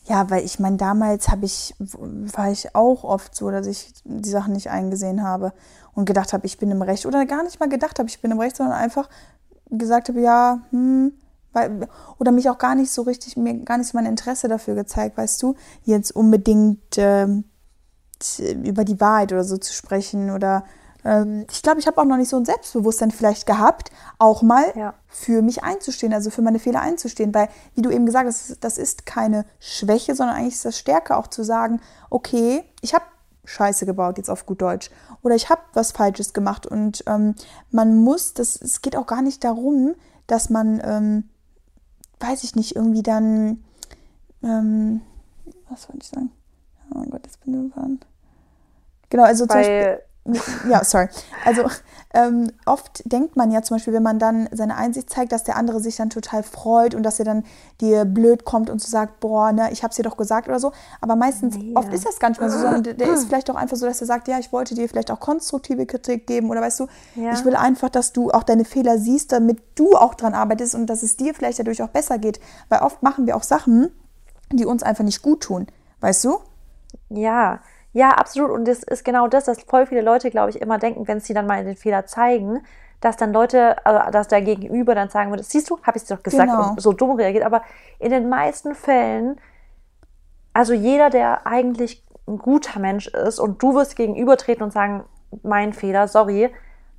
Ja, weil ich meine, damals habe ich, war ich auch oft so, dass ich die Sachen nicht eingesehen habe und gedacht habe, ich bin im Recht. Oder gar nicht mal gedacht habe, ich bin im Recht, sondern einfach gesagt habe, ja, hm, weil, oder mich auch gar nicht so richtig, mir gar nicht mein Interesse dafür gezeigt, weißt du, jetzt unbedingt äh, über die Wahrheit oder so zu sprechen oder ähm, ich glaube, ich habe auch noch nicht so ein Selbstbewusstsein vielleicht gehabt, auch mal ja. für mich einzustehen, also für meine Fehler einzustehen. Weil, wie du eben gesagt hast, das ist keine Schwäche, sondern eigentlich ist das Stärke auch zu sagen, okay, ich habe Scheiße gebaut, jetzt auf gut Deutsch. Oder ich habe was Falsches gemacht. Und ähm, man muss, das, es geht auch gar nicht darum, dass man, ähm, weiß ich nicht, irgendwie dann, ähm, was wollte ich sagen? Oh Gott, jetzt bin ich überfahren. Genau, also Weil, zum Beispiel ja, sorry. Also ähm, oft denkt man ja zum Beispiel, wenn man dann seine Einsicht zeigt, dass der andere sich dann total freut und dass er dann dir blöd kommt und so sagt, boah, ne, ich hab's dir doch gesagt oder so. Aber meistens, nee. oft ist das gar nicht mal so, sondern der, der ist vielleicht auch einfach so, dass er sagt, ja, ich wollte dir vielleicht auch konstruktive Kritik geben oder weißt du, ja. ich will einfach, dass du auch deine Fehler siehst, damit du auch dran arbeitest und dass es dir vielleicht dadurch auch besser geht. Weil oft machen wir auch Sachen, die uns einfach nicht gut tun. Weißt du? Ja, ja, absolut. Und das ist genau das, dass voll viele Leute, glaube ich, immer denken, wenn sie dann mal den Fehler zeigen, dass dann Leute, also dass der Gegenüber dann sagen würde, siehst du, habe ich es doch gesagt genau. und so dumm reagiert. Aber in den meisten Fällen, also jeder, der eigentlich ein guter Mensch ist und du wirst gegenübertreten und sagen, mein Fehler, sorry,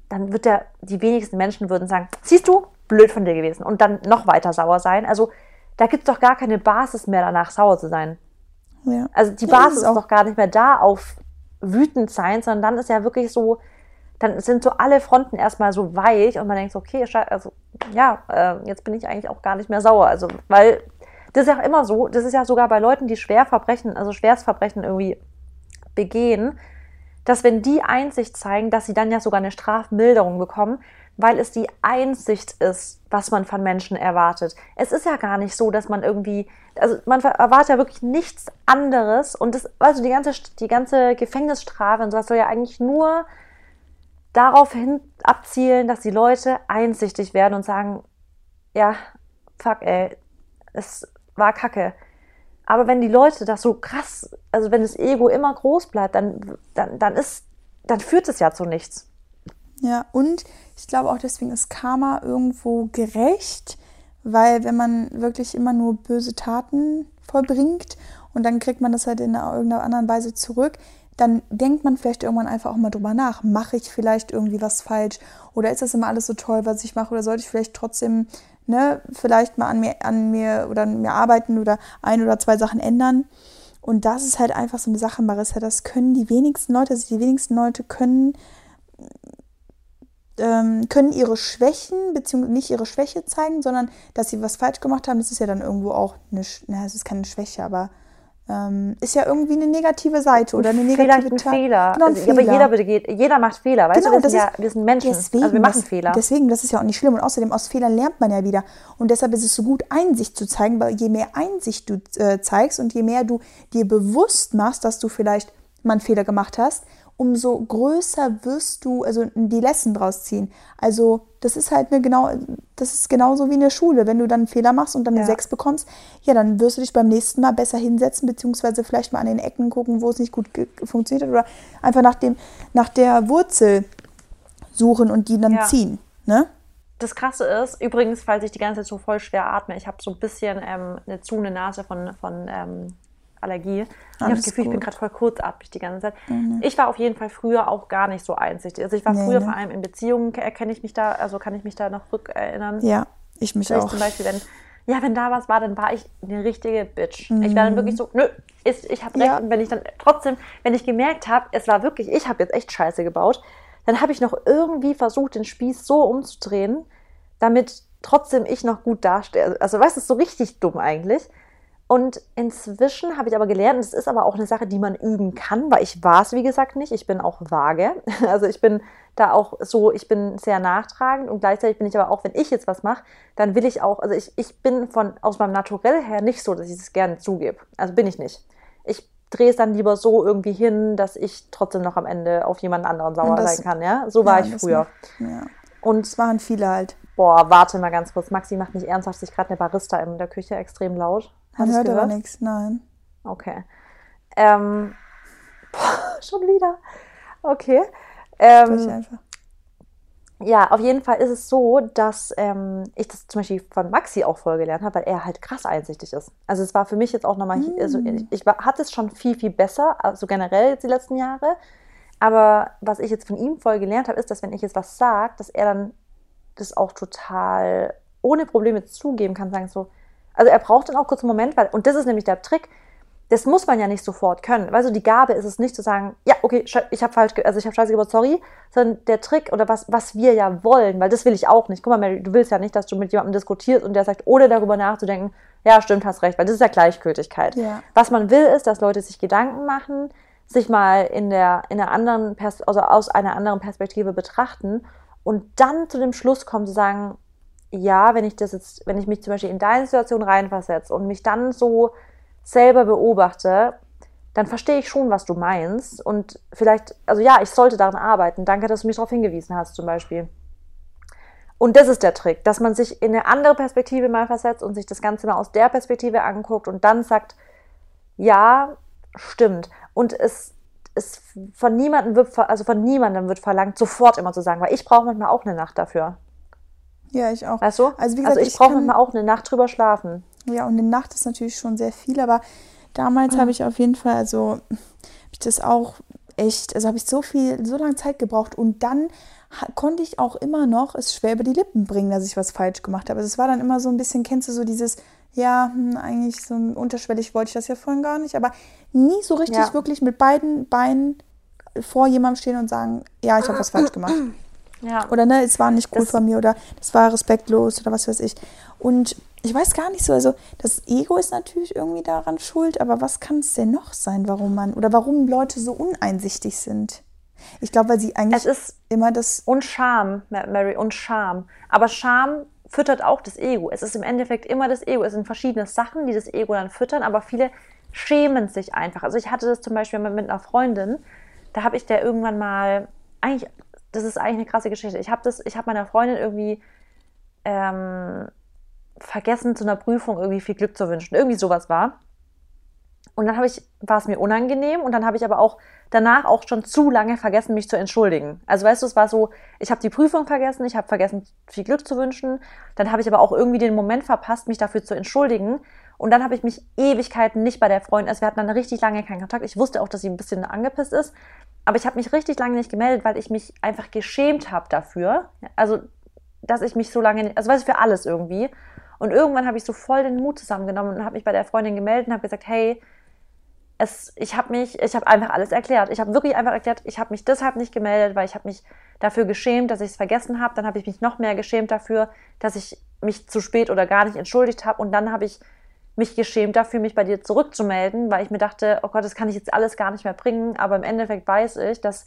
dann wird der, die wenigsten Menschen würden sagen, siehst du, blöd von dir gewesen und dann noch weiter sauer sein. Also da gibt es doch gar keine Basis mehr danach, sauer zu sein. Ja. Also die Basis ja, ist, ist doch gar nicht mehr da auf wütend sein, sondern dann ist ja wirklich so, dann sind so alle Fronten erstmal so weich und man denkt so, okay, also ja, äh, jetzt bin ich eigentlich auch gar nicht mehr sauer. Also, weil das ist ja immer so, das ist ja sogar bei Leuten, die Schwerverbrechen, also Schwerstverbrechen irgendwie begehen, dass wenn die Einsicht zeigen, dass sie dann ja sogar eine Strafmilderung bekommen, weil es die Einsicht ist, was man von Menschen erwartet. Es ist ja gar nicht so, dass man irgendwie, also man erwartet ja wirklich nichts anderes und das, also die ganze, die ganze Gefängnisstrafe und sowas soll ja eigentlich nur darauf hin abzielen, dass die Leute einsichtig werden und sagen, ja, fuck, ey, es war kacke. Aber wenn die Leute das so krass, also wenn das Ego immer groß bleibt, dann, dann, dann ist, dann führt es ja zu nichts. Ja, und ich glaube auch deswegen ist Karma irgendwo gerecht, weil wenn man wirklich immer nur böse Taten vollbringt und dann kriegt man das halt in irgendeiner anderen Weise zurück, dann denkt man vielleicht irgendwann einfach auch mal drüber nach. Mache ich vielleicht irgendwie was falsch? Oder ist das immer alles so toll, was ich mache? Oder sollte ich vielleicht trotzdem, ne, vielleicht mal an mir, an mir oder an mir arbeiten oder ein oder zwei Sachen ändern? Und das ist halt einfach so eine Sache, Marissa, das können die wenigsten Leute, also die wenigsten Leute können ähm, können ihre Schwächen, beziehungsweise nicht ihre Schwäche zeigen, sondern dass sie was falsch gemacht haben. Das ist ja dann irgendwo auch eine, na, es ist keine Schwäche, aber ähm, ist ja irgendwie eine negative Seite oder eine negative Vielleicht ein Fehler. Genau, ein also, Fehler. Aber jeder, begeht, jeder macht Fehler, weißt genau, du? Wir sind, ja, wir sind Menschen, deswegen, also wir machen das, Fehler. Deswegen, das ist ja auch nicht schlimm. Und außerdem, aus Fehlern lernt man ja wieder. Und deshalb ist es so gut, Einsicht zu zeigen, weil je mehr Einsicht du äh, zeigst und je mehr du dir bewusst machst, dass du vielleicht mal einen Fehler gemacht hast, umso größer wirst du, also die Lesson draus ziehen. Also das ist halt eine genau, das ist genauso wie in der Schule. Wenn du dann einen Fehler machst und dann eine ja. 6 bekommst, ja, dann wirst du dich beim nächsten Mal besser hinsetzen, beziehungsweise vielleicht mal an den Ecken gucken, wo es nicht gut funktioniert hat oder einfach nach, dem, nach der Wurzel suchen und die dann ja. ziehen. Ne? Das Krasse ist, übrigens, falls ich die ganze Zeit so voll schwer atme, ich habe so ein bisschen ähm, eine zu eine Nase von, von ähm, Allergie. Alles ich habe das Gefühl, gut. ich bin gerade voll kurzatmig die ganze Zeit. Mhm. Ich war auf jeden Fall früher auch gar nicht so einsichtig. Also ich war nee, früher ne? vor allem in Beziehungen, erkenne ich mich da, also kann ich mich da noch rückerinnern. Ja, ich mich Vielleicht auch. Zum Beispiel, wenn ja, wenn da was war, dann war ich eine richtige Bitch. Mhm. Ich war dann wirklich so, nö, ist, ich habe recht. Ja. Und wenn ich dann trotzdem, wenn ich gemerkt habe, es war wirklich, ich habe jetzt echt Scheiße gebaut, dann habe ich noch irgendwie versucht, den Spieß so umzudrehen, damit trotzdem ich noch gut dastehe. Also, weißt du, so richtig dumm eigentlich. Und inzwischen habe ich aber gelernt, und das ist aber auch eine Sache, die man üben kann, weil ich war es, wie gesagt, nicht. Ich bin auch vage. Also ich bin da auch so, ich bin sehr nachtragend und gleichzeitig bin ich aber auch, wenn ich jetzt was mache, dann will ich auch, also ich, ich bin von aus meinem Naturell her nicht so, dass ich es gerne zugebe. Also bin ich nicht. Ich drehe es dann lieber so irgendwie hin, dass ich trotzdem noch am Ende auf jemanden anderen sauer das, sein kann, ja. So war ja, ich früher. ja. Und es waren viele halt. Boah, warte mal ganz kurz. Maxi macht nicht ernsthaft sich gerade eine Barista in der Küche extrem laut. Man hört aber nichts, nein. Okay. Ähm, boah, schon wieder. Okay. Ähm. Ja, auf jeden Fall ist es so, dass ähm, ich das zum Beispiel von Maxi auch voll gelernt habe, weil er halt krass einsichtig ist. Also es war für mich jetzt auch nochmal, mm. also ich, ich war, hatte es schon viel, viel besser, also generell jetzt die letzten Jahre. Aber was ich jetzt von ihm voll gelernt habe, ist, dass wenn ich jetzt was sage, dass er dann das auch total ohne Probleme zugeben kann, sagen so, also er braucht dann auch kurz einen Moment, weil, und das ist nämlich der Trick, das muss man ja nicht sofort können. Also die Gabe ist es nicht zu sagen, ja, okay, ich habe falsch, also ich habe scheiße gebaut, sorry, sondern der Trick oder was, was wir ja wollen, weil das will ich auch nicht. Guck mal, Mary, du willst ja nicht, dass du mit jemandem diskutierst und der sagt, ohne darüber nachzudenken, ja, stimmt, hast recht, weil das ist ja Gleichgültigkeit. Ja. Was man will, ist, dass Leute sich Gedanken machen, sich mal in der, in einer anderen, Pers also aus einer anderen Perspektive betrachten und dann zu dem Schluss kommen, zu sagen, ja, wenn ich das jetzt, wenn ich mich zum Beispiel in deine Situation reinversetze und mich dann so selber beobachte, dann verstehe ich schon, was du meinst. Und vielleicht, also ja, ich sollte daran arbeiten. Danke, dass du mich darauf hingewiesen hast, zum Beispiel. Und das ist der Trick, dass man sich in eine andere Perspektive mal versetzt und sich das Ganze mal aus der Perspektive anguckt und dann sagt, ja, stimmt. Und es, es von niemandem wird, also von niemandem wird verlangt, sofort immer zu sagen, weil ich brauche manchmal auch eine Nacht dafür. Ja, ich auch. Weißt du? Also, wie gesagt, also ich, ich brauche manchmal auch eine Nacht drüber schlafen. Ja, und eine Nacht ist natürlich schon sehr viel, aber damals mhm. habe ich auf jeden Fall, also ich das auch echt, also habe ich so viel, so lange Zeit gebraucht und dann konnte ich auch immer noch es schwer über die Lippen bringen, dass ich was falsch gemacht habe. Also es war dann immer so ein bisschen, kennst du so dieses, ja, hm, eigentlich so unterschwellig wollte ich das ja vorhin gar nicht, aber nie so richtig ja. wirklich mit beiden Beinen vor jemandem stehen und sagen, ja, ich habe was falsch gemacht. Ja. Oder ne, es war nicht cool das, von mir oder das war respektlos oder was weiß ich. Und ich weiß gar nicht so, also das Ego ist natürlich irgendwie daran schuld, aber was kann es denn noch sein, warum man oder warum Leute so uneinsichtig sind? Ich glaube, weil sie eigentlich es ist immer das. Und Scham, Mary, und Scham. Aber Scham füttert auch das Ego. Es ist im Endeffekt immer das Ego. Es sind verschiedene Sachen, die das Ego dann füttern, aber viele schämen sich einfach. Also ich hatte das zum Beispiel mit einer Freundin, da habe ich der irgendwann mal, eigentlich, das ist eigentlich eine krasse Geschichte. Ich habe habe meiner Freundin irgendwie ähm, vergessen, zu einer Prüfung irgendwie viel Glück zu wünschen. Irgendwie sowas war. Und dann war es mir unangenehm und dann habe ich aber auch danach auch schon zu lange vergessen, mich zu entschuldigen. Also weißt du, es war so, ich habe die Prüfung vergessen, ich habe vergessen, viel Glück zu wünschen. Dann habe ich aber auch irgendwie den Moment verpasst, mich dafür zu entschuldigen. Und dann habe ich mich Ewigkeiten nicht bei der Freundin, also wir hatten dann richtig lange keinen Kontakt. Ich wusste auch, dass sie ein bisschen angepisst ist. Aber ich habe mich richtig lange nicht gemeldet, weil ich mich einfach geschämt habe dafür. Also, dass ich mich so lange, also weiß ich für alles irgendwie. Und irgendwann habe ich so voll den Mut zusammengenommen und habe mich bei der Freundin gemeldet und habe gesagt, hey, es, ich habe mich, ich habe einfach alles erklärt. Ich habe wirklich einfach erklärt, ich habe mich deshalb nicht gemeldet, weil ich habe mich dafür geschämt, dass ich es vergessen habe. Dann habe ich mich noch mehr geschämt dafür, dass ich mich zu spät oder gar nicht entschuldigt habe. Und dann habe ich mich geschämt dafür, mich bei dir zurückzumelden, weil ich mir dachte, oh Gott, das kann ich jetzt alles gar nicht mehr bringen. Aber im Endeffekt weiß ich, dass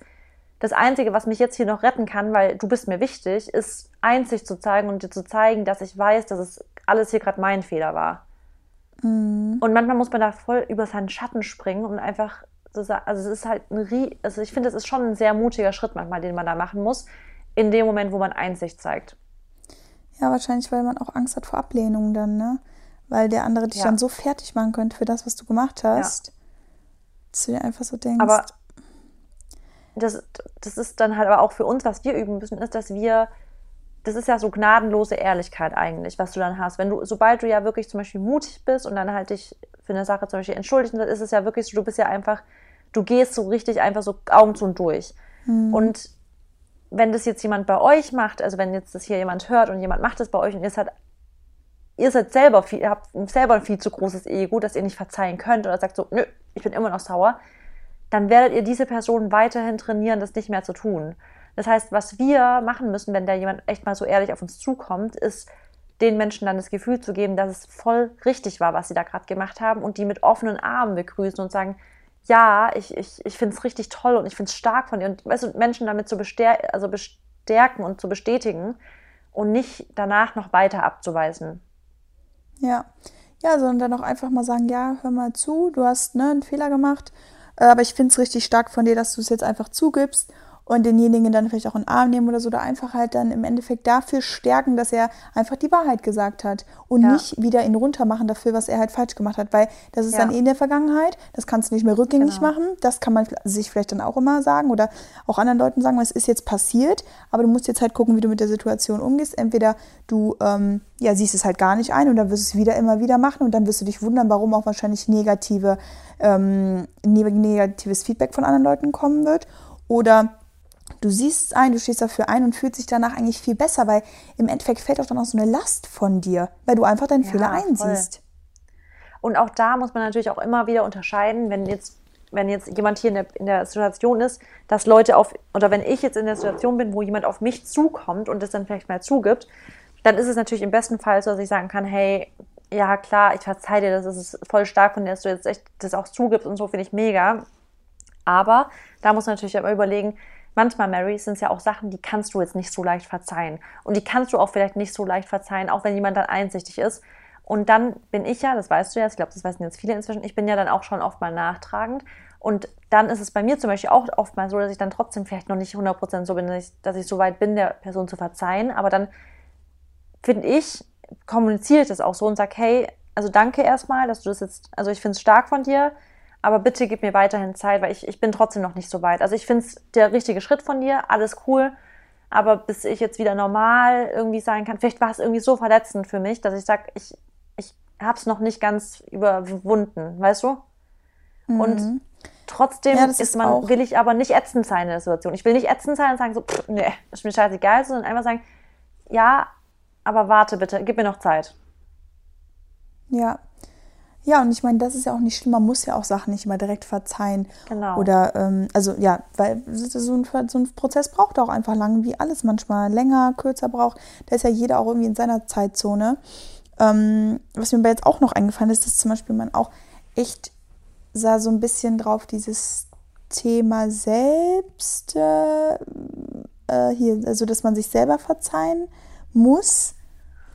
das Einzige, was mich jetzt hier noch retten kann, weil du bist mir wichtig, ist einzig zu zeigen und dir zu zeigen, dass ich weiß, dass es alles hier gerade mein Fehler war. Mhm. Und manchmal muss man da voll über seinen Schatten springen und einfach so sagen, also es ist halt ein Rie also ich finde, es ist schon ein sehr mutiger Schritt manchmal, den man da machen muss, in dem Moment, wo man Einsicht zeigt. Ja, wahrscheinlich, weil man auch Angst hat vor Ablehnung dann, ne? Weil der andere dich ja. dann so fertig machen könnte für das, was du gemacht hast, ja. dass du dir einfach so denkst. Aber das, das ist dann halt aber auch für uns, was wir üben müssen, ist, dass wir, das ist ja so gnadenlose Ehrlichkeit eigentlich, was du dann hast. Wenn du, sobald du ja wirklich zum Beispiel mutig bist und dann halt dich für eine Sache zum Beispiel entschuldigst, dann ist es ja wirklich so, du bist ja einfach, du gehst so richtig einfach so Augen zu und durch. Mhm. Und wenn das jetzt jemand bei euch macht, also wenn jetzt das hier jemand hört und jemand macht das bei euch und ihr seid ihr seid selber viel, ihr habt selber ein viel zu großes Ego, dass ihr nicht verzeihen könnt oder sagt so, nö, ich bin immer noch sauer, dann werdet ihr diese Person weiterhin trainieren, das nicht mehr zu tun. Das heißt, was wir machen müssen, wenn da jemand echt mal so ehrlich auf uns zukommt, ist, den Menschen dann das Gefühl zu geben, dass es voll richtig war, was sie da gerade gemacht haben und die mit offenen Armen begrüßen und sagen, ja, ich, ich, ich finde es richtig toll und ich finde es stark von dir. Und weißt du, Menschen damit zu bestär also bestärken und zu bestätigen und nicht danach noch weiter abzuweisen. Ja. Ja, sondern dann auch einfach mal sagen, ja, hör mal zu, du hast ne, einen Fehler gemacht, äh, aber ich finde es richtig stark von dir, dass du es jetzt einfach zugibst und denjenigen dann vielleicht auch in den Arm nehmen oder so, oder einfach halt dann im Endeffekt dafür stärken, dass er einfach die Wahrheit gesagt hat und ja. nicht wieder ihn runtermachen dafür, was er halt falsch gemacht hat, weil das ist ja. dann eh in der Vergangenheit, das kannst du nicht mehr rückgängig genau. machen, das kann man sich vielleicht dann auch immer sagen oder auch anderen Leuten sagen, es ist jetzt passiert, aber du musst jetzt halt gucken, wie du mit der Situation umgehst, entweder du ähm, ja, siehst es halt gar nicht ein und dann wirst du es wieder immer wieder machen und dann wirst du dich wundern, warum auch wahrscheinlich negative, ähm, negatives Feedback von anderen Leuten kommen wird oder du siehst es ein, du stehst dafür ein und fühlst dich danach eigentlich viel besser, weil im Endeffekt fällt auch dann auch so eine Last von dir, weil du einfach deinen ja, Fehler einsiehst. Voll. Und auch da muss man natürlich auch immer wieder unterscheiden, wenn jetzt, wenn jetzt jemand hier in der, in der Situation ist, dass Leute auf, oder wenn ich jetzt in der Situation bin, wo jemand auf mich zukommt und das dann vielleicht mal zugibt, dann ist es natürlich im besten Fall so, dass ich sagen kann, hey, ja klar, ich verzeih dir, das ist voll stark von dir, dass du jetzt echt das auch zugibst und so finde ich mega. Aber da muss man natürlich immer überlegen, manchmal, Mary, sind es ja auch Sachen, die kannst du jetzt nicht so leicht verzeihen. Und die kannst du auch vielleicht nicht so leicht verzeihen, auch wenn jemand dann einsichtig ist. Und dann bin ich ja, das weißt du ja, ich glaube, das wissen jetzt viele inzwischen, ich bin ja dann auch schon oft mal nachtragend. Und dann ist es bei mir zum Beispiel auch oft mal so, dass ich dann trotzdem vielleicht noch nicht 100% so bin, dass ich, dass ich so weit bin, der Person zu verzeihen. Aber dann finde ich, kommuniziere ich das auch so und sage, hey, also danke erstmal, dass du das jetzt, also ich finde es stark von dir, aber bitte gib mir weiterhin Zeit, weil ich, ich bin trotzdem noch nicht so weit. Also ich finde es der richtige Schritt von dir, alles cool. Aber bis ich jetzt wieder normal irgendwie sein kann, vielleicht war es irgendwie so verletzend für mich, dass ich sage, ich, ich habe es noch nicht ganz überwunden, weißt du? Mhm. Und trotzdem ja, ist man, auch. will ich aber nicht ätzend sein in der Situation. Ich will nicht ätzend sein und sagen so, pff, nee, ist mir scheißegal, sondern einfach sagen, ja, aber warte bitte, gib mir noch Zeit. Ja, ja, und ich meine, das ist ja auch nicht schlimm. Man muss ja auch Sachen nicht immer direkt verzeihen. Genau. Oder, ähm, also ja, weil so ein, so ein Prozess braucht auch einfach lange, wie alles manchmal länger, kürzer braucht. Da ist ja jeder auch irgendwie in seiner Zeitzone. Ähm, was mir aber jetzt auch noch eingefallen ist, dass zum Beispiel man auch echt sah so ein bisschen drauf, dieses Thema selbst, äh, äh, hier, also dass man sich selber verzeihen muss.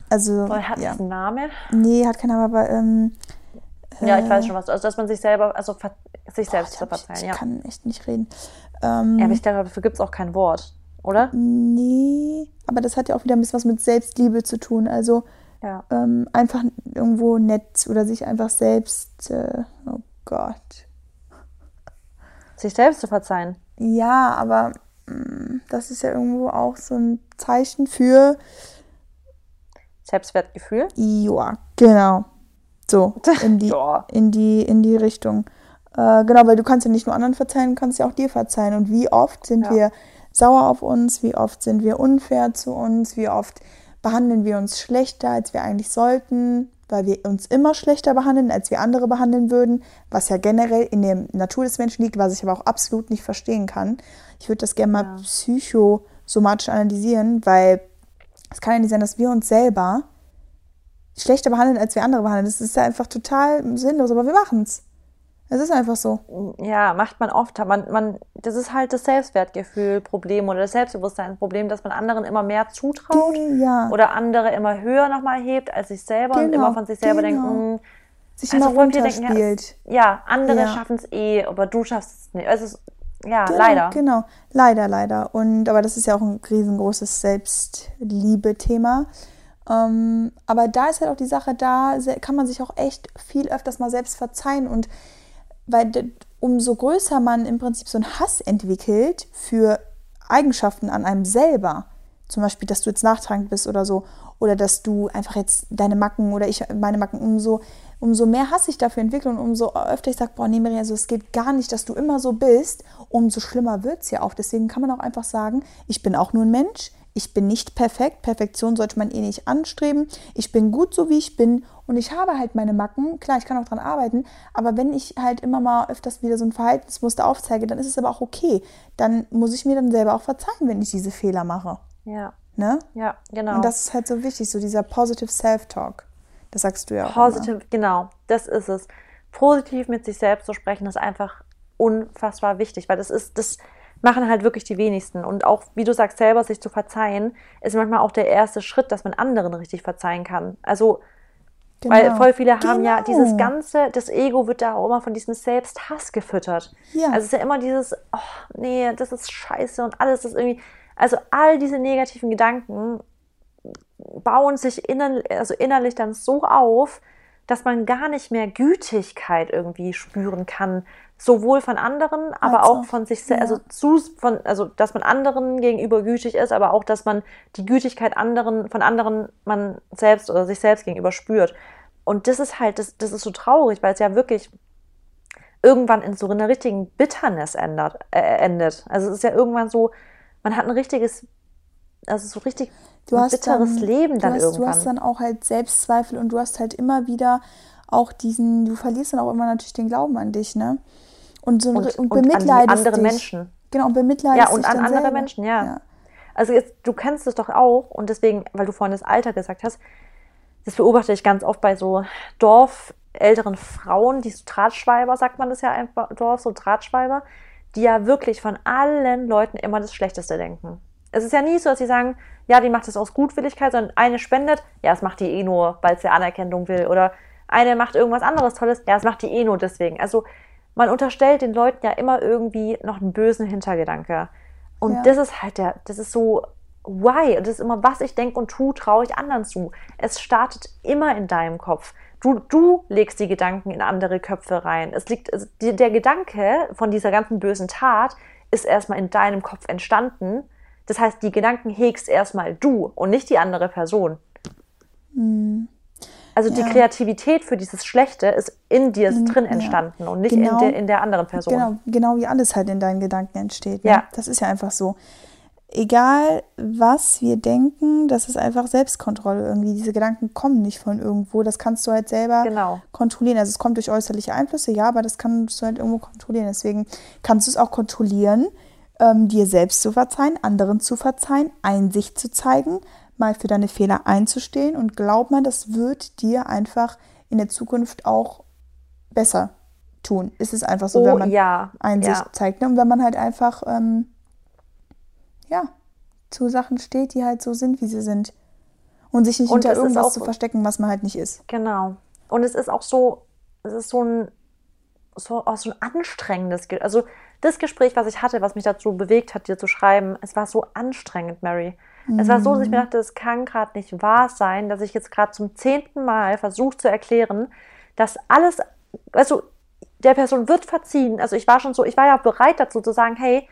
Also, hat ja. das einen Namen? Nee, hat keinen Namen, aber ähm, ja, ich weiß schon was. Also, dass man sich selber, also sich selbst zu verzeihen, ich, ja. Ich kann echt nicht reden. Ähm, ja, aber ich glaube, dafür gibt es auch kein Wort, oder? Nee, aber das hat ja auch wieder ein bisschen was mit Selbstliebe zu tun. Also ja. ähm, einfach irgendwo nett oder sich einfach selbst, äh, oh Gott. Sich selbst zu verzeihen. Ja, aber mh, mm, das ist ja irgendwo auch so ein Zeichen für Selbstwertgefühl. Ja, genau. So, in die, ja. in die, in die Richtung. Äh, genau, weil du kannst ja nicht nur anderen verzeihen, du kannst ja auch dir verzeihen. Und wie oft sind ja. wir sauer auf uns, wie oft sind wir unfair zu uns, wie oft behandeln wir uns schlechter, als wir eigentlich sollten, weil wir uns immer schlechter behandeln, als wir andere behandeln würden, was ja generell in der Natur des Menschen liegt, was ich aber auch absolut nicht verstehen kann. Ich würde das gerne mal ja. psychosomatisch analysieren, weil es kann ja nicht sein, dass wir uns selber schlechter behandeln, als wir andere behandeln. Das ist ja einfach total sinnlos, aber wir machen es. Es ist einfach so. Ja, macht man oft. Man, man, das ist halt das Selbstwertgefühl-Problem oder das Selbstbewusstseinsproblem, dass man anderen immer mehr zutraut ja. oder andere immer höher nochmal hebt als sich selber genau, und immer von sich selber genau. denkt, mh, sich also immer runterspielt. Ja, ja, andere ja. schaffen es eh, aber du schaffst es nicht. Also, ja, genau, leider. Genau, leider, leider. Und aber das ist ja auch ein riesengroßes Selbstliebe-Thema. Ähm, aber da ist halt auch die Sache, da kann man sich auch echt viel öfters mal selbst verzeihen und weil umso größer man im Prinzip so einen Hass entwickelt für Eigenschaften an einem selber, zum Beispiel, dass du jetzt nachtragend bist oder so, oder dass du einfach jetzt deine Macken oder ich meine Macken, umso, umso mehr Hass ich dafür entwickle und umso öfter ich sage, boah, nee, Maria, also es geht gar nicht, dass du immer so bist, umso schlimmer wird es ja auch. Deswegen kann man auch einfach sagen, ich bin auch nur ein Mensch, ich bin nicht perfekt, Perfektion sollte man eh nicht anstreben, ich bin gut so wie ich bin und ich habe halt meine Macken, klar, ich kann auch dran arbeiten, aber wenn ich halt immer mal öfters wieder so ein Verhaltensmuster aufzeige, dann ist es aber auch okay. Dann muss ich mir dann selber auch verzeihen, wenn ich diese Fehler mache. Ja. Ne? Ja, genau. Und das ist halt so wichtig, so dieser positive Self-Talk. Das sagst du ja auch. Positive, immer. genau, das ist es. Positiv mit sich selbst zu sprechen, ist einfach unfassbar wichtig, weil das ist, das machen halt wirklich die wenigsten. Und auch, wie du sagst, selber sich zu verzeihen, ist manchmal auch der erste Schritt, dass man anderen richtig verzeihen kann. Also, genau. weil voll viele haben genau. ja dieses ganze, das Ego wird da auch immer von diesem Selbsthass gefüttert. Ja. Also es ist ja immer dieses, oh, nee, das ist scheiße und alles ist irgendwie, also all diese negativen Gedanken bauen sich inner, also innerlich dann so auf, dass man gar nicht mehr Gütigkeit irgendwie spüren kann, sowohl von anderen, aber also, auch von sich selbst, ja. also zu, von, also dass man anderen gegenüber gütig ist, aber auch, dass man die Gütigkeit anderen, von anderen man selbst oder sich selbst gegenüber spürt. Und das ist halt, das, das ist so traurig, weil es ja wirklich irgendwann in so einer richtigen Bitterness ändert, äh, endet. Also es ist ja irgendwann so, man hat ein richtiges, also so richtig du hast bitteres dann, Leben dann hast, irgendwann. Du hast dann auch halt Selbstzweifel und du hast halt immer wieder auch diesen, du verlierst dann auch immer natürlich den Glauben an dich, ne? Und, so, und, und bemitleidest an andere dich. Menschen. Genau, und bemitleidest Ja, und an andere selber. Menschen, ja. ja. Also jetzt, du kennst es doch auch und deswegen, weil du vorhin das Alter gesagt hast, das beobachte ich ganz oft bei so Dorf älteren Frauen, die so Drahtschweiber, sagt man das ja einfach, Dorf, so Drahtschweiber, die ja wirklich von allen Leuten immer das Schlechteste denken. Es ist ja nie so, dass sie sagen, ja, die macht es aus Gutwilligkeit, sondern eine spendet, ja, das macht die eh nur, weil sie Anerkennung will. Oder eine macht irgendwas anderes Tolles, ja, das macht die eh nur deswegen. Also man unterstellt den Leuten ja immer irgendwie noch einen bösen Hintergedanke. Und ja. das ist halt der, das ist so, why? Und das ist immer, was ich denke und tue, traue ich anderen zu. Es startet immer in deinem Kopf. Du, du legst die Gedanken in andere Köpfe rein. Es liegt, also der Gedanke von dieser ganzen bösen Tat ist erstmal in deinem Kopf entstanden das heißt, die Gedanken hegst erstmal du und nicht die andere Person. Mhm. Also ja. die Kreativität für dieses Schlechte ist in dir mhm, drin entstanden ja. und nicht genau, in, der, in der anderen Person. Genau, genau wie alles halt in deinen Gedanken entsteht. Ne? Ja. Das ist ja einfach so. Egal, was wir denken, das ist einfach Selbstkontrolle irgendwie. Diese Gedanken kommen nicht von irgendwo. Das kannst du halt selber genau. kontrollieren. Also es kommt durch äußerliche Einflüsse, ja, aber das kannst du halt irgendwo kontrollieren. Deswegen kannst du es auch kontrollieren, ähm, dir selbst zu verzeihen, anderen zu verzeihen, Einsicht zu zeigen, mal für deine Fehler einzustehen und glaub mal, das wird dir einfach in der Zukunft auch besser tun. Ist es einfach so, oh, wenn man ja, Einsicht ja. zeigt ne? und wenn man halt einfach ähm, ja zu Sachen steht, die halt so sind, wie sie sind und sich nicht und hinter irgendwas zu verstecken, was man halt nicht ist. Genau. Und es ist auch so, es ist so ein so, auch so ein anstrengendes, also das Gespräch, was ich hatte, was mich dazu bewegt hat, dir zu schreiben, es war so anstrengend, Mary. Mhm. Es war so, dass ich mir dachte, es kann gerade nicht wahr sein, dass ich jetzt gerade zum zehnten Mal versuche zu erklären, dass alles, also der Person wird verziehen. Also ich war schon so, ich war ja bereit dazu zu sagen, hey,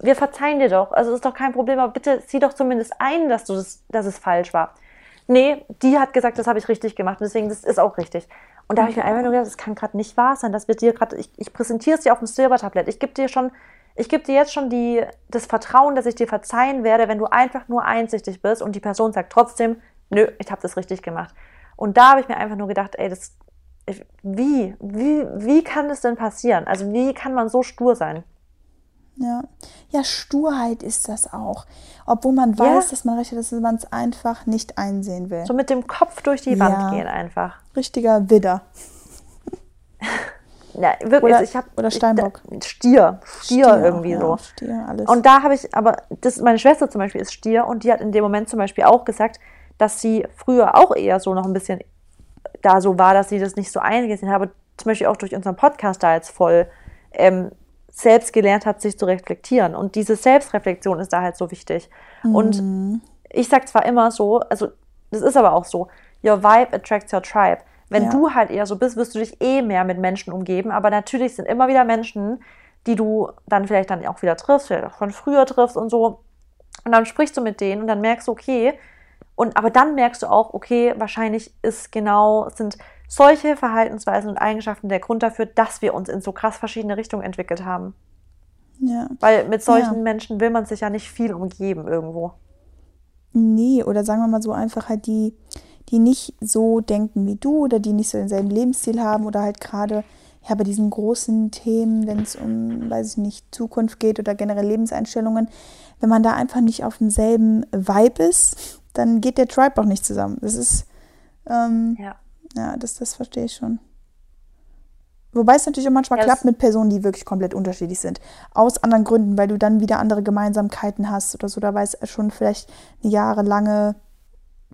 wir verzeihen dir doch. Also ist doch kein Problem, aber bitte sieh doch zumindest ein, dass du das, dass es falsch war. Nee, die hat gesagt, das habe ich richtig gemacht. Deswegen, das ist auch richtig. Und da habe ich mir einfach nur gedacht, das kann gerade nicht wahr sein, dass wir dir gerade, ich, ich präsentiere es dir auf dem Silbertablett. Ich gebe dir schon, ich gebe dir jetzt schon die, das Vertrauen, dass ich dir verzeihen werde, wenn du einfach nur einsichtig bist und die Person sagt trotzdem, nö, ich habe das richtig gemacht. Und da habe ich mir einfach nur gedacht, ey, das, wie, wie, wie kann das denn passieren? Also wie kann man so stur sein? Ja. ja, Sturheit ist das auch. Obwohl man weiß, ja. dass man recht hat, dass man es einfach nicht einsehen will. So mit dem Kopf durch die Wand ja. gehen einfach. Richtiger Widder. ja, wirklich. Oder, ich hab, oder Steinbock. Ich, Stier. Stier. Stier irgendwie ja, so. Stier, alles. Und da habe ich, aber das, meine Schwester zum Beispiel ist Stier und die hat in dem Moment zum Beispiel auch gesagt, dass sie früher auch eher so noch ein bisschen da so war, dass sie das nicht so eingesehen habe. Zum Beispiel auch durch unseren Podcast da jetzt voll ähm, selbst gelernt hat, sich zu reflektieren. Und diese Selbstreflexion ist da halt so wichtig. Mhm. Und ich sag zwar immer so, also das ist aber auch so, your vibe attracts your tribe. Wenn ja. du halt eher so bist, wirst du dich eh mehr mit Menschen umgeben. Aber natürlich sind immer wieder Menschen, die du dann vielleicht dann auch wieder triffst, vielleicht auch von früher triffst und so. Und dann sprichst du mit denen und dann merkst du, okay, und aber dann merkst du auch, okay, wahrscheinlich ist genau, sind solche Verhaltensweisen und Eigenschaften der Grund dafür, dass wir uns in so krass verschiedene Richtungen entwickelt haben. Ja. Weil mit solchen ja. Menschen will man sich ja nicht viel umgeben irgendwo. Nee, oder sagen wir mal so einfach halt die, die nicht so denken wie du oder die nicht so denselben Lebensstil haben oder halt gerade ja, bei diesen großen Themen, wenn es um, weiß ich nicht, Zukunft geht oder generell Lebenseinstellungen, wenn man da einfach nicht auf demselben Vibe ist, dann geht der Tribe auch nicht zusammen. Das ist, ähm, ja, ja das, das verstehe ich schon. Wobei es natürlich auch manchmal ja, klappt mit Personen, die wirklich komplett unterschiedlich sind. Aus anderen Gründen, weil du dann wieder andere Gemeinsamkeiten hast oder so. Da weiß er schon vielleicht eine jahrelange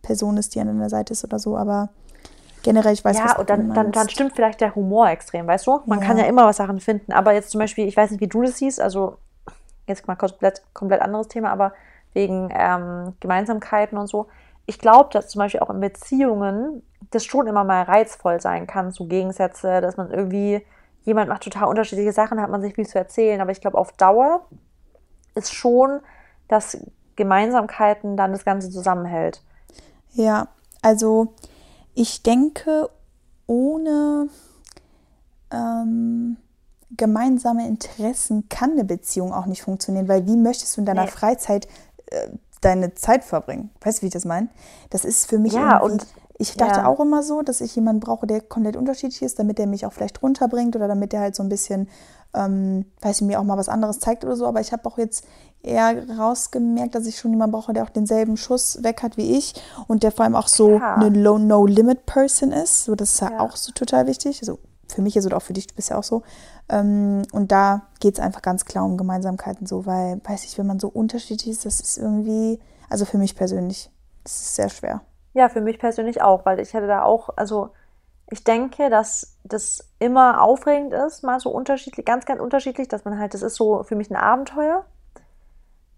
Person ist, die an deiner Seite ist oder so. Aber generell, ich weiß Ja, und dann, dann, dann stimmt vielleicht der Humor extrem, weißt du? Man ja. kann ja immer was Sachen finden. Aber jetzt zum Beispiel, ich weiß nicht, wie du das siehst, also jetzt mal komplett, komplett anderes Thema, aber wegen ähm, Gemeinsamkeiten und so. Ich glaube, dass zum Beispiel auch in Beziehungen das schon immer mal reizvoll sein kann, so Gegensätze, dass man irgendwie, jemand macht total unterschiedliche Sachen, hat man sich viel zu erzählen. Aber ich glaube, auf Dauer ist schon, dass Gemeinsamkeiten dann das Ganze zusammenhält. Ja, also ich denke, ohne ähm, gemeinsame Interessen kann eine Beziehung auch nicht funktionieren, weil wie möchtest du in deiner nee. Freizeit äh, deine Zeit verbringen? Weißt du, wie ich das meine? Das ist für mich ja, und ich dachte ja. auch immer so, dass ich jemanden brauche, der komplett unterschiedlich ist, damit der mich auch vielleicht runterbringt oder damit der halt so ein bisschen, ähm, weiß ich, mir auch mal was anderes zeigt oder so. Aber ich habe auch jetzt eher rausgemerkt, dass ich schon jemanden brauche, der auch denselben Schuss weg hat wie ich und der vor allem auch so ja. eine No-Limit-Person ist. So, das ist ja, ja, auch so total wichtig. Also für mich ist oder auch für dich, du bist ja auch so. Ähm, und da geht es einfach ganz klar um Gemeinsamkeiten so, weil, weiß ich, wenn man so unterschiedlich ist, das ist irgendwie, also für mich persönlich, das ist sehr schwer. Ja, für mich persönlich auch, weil ich hätte da auch, also ich denke, dass das immer aufregend ist, mal so unterschiedlich, ganz, ganz unterschiedlich, dass man halt, das ist so für mich ein Abenteuer.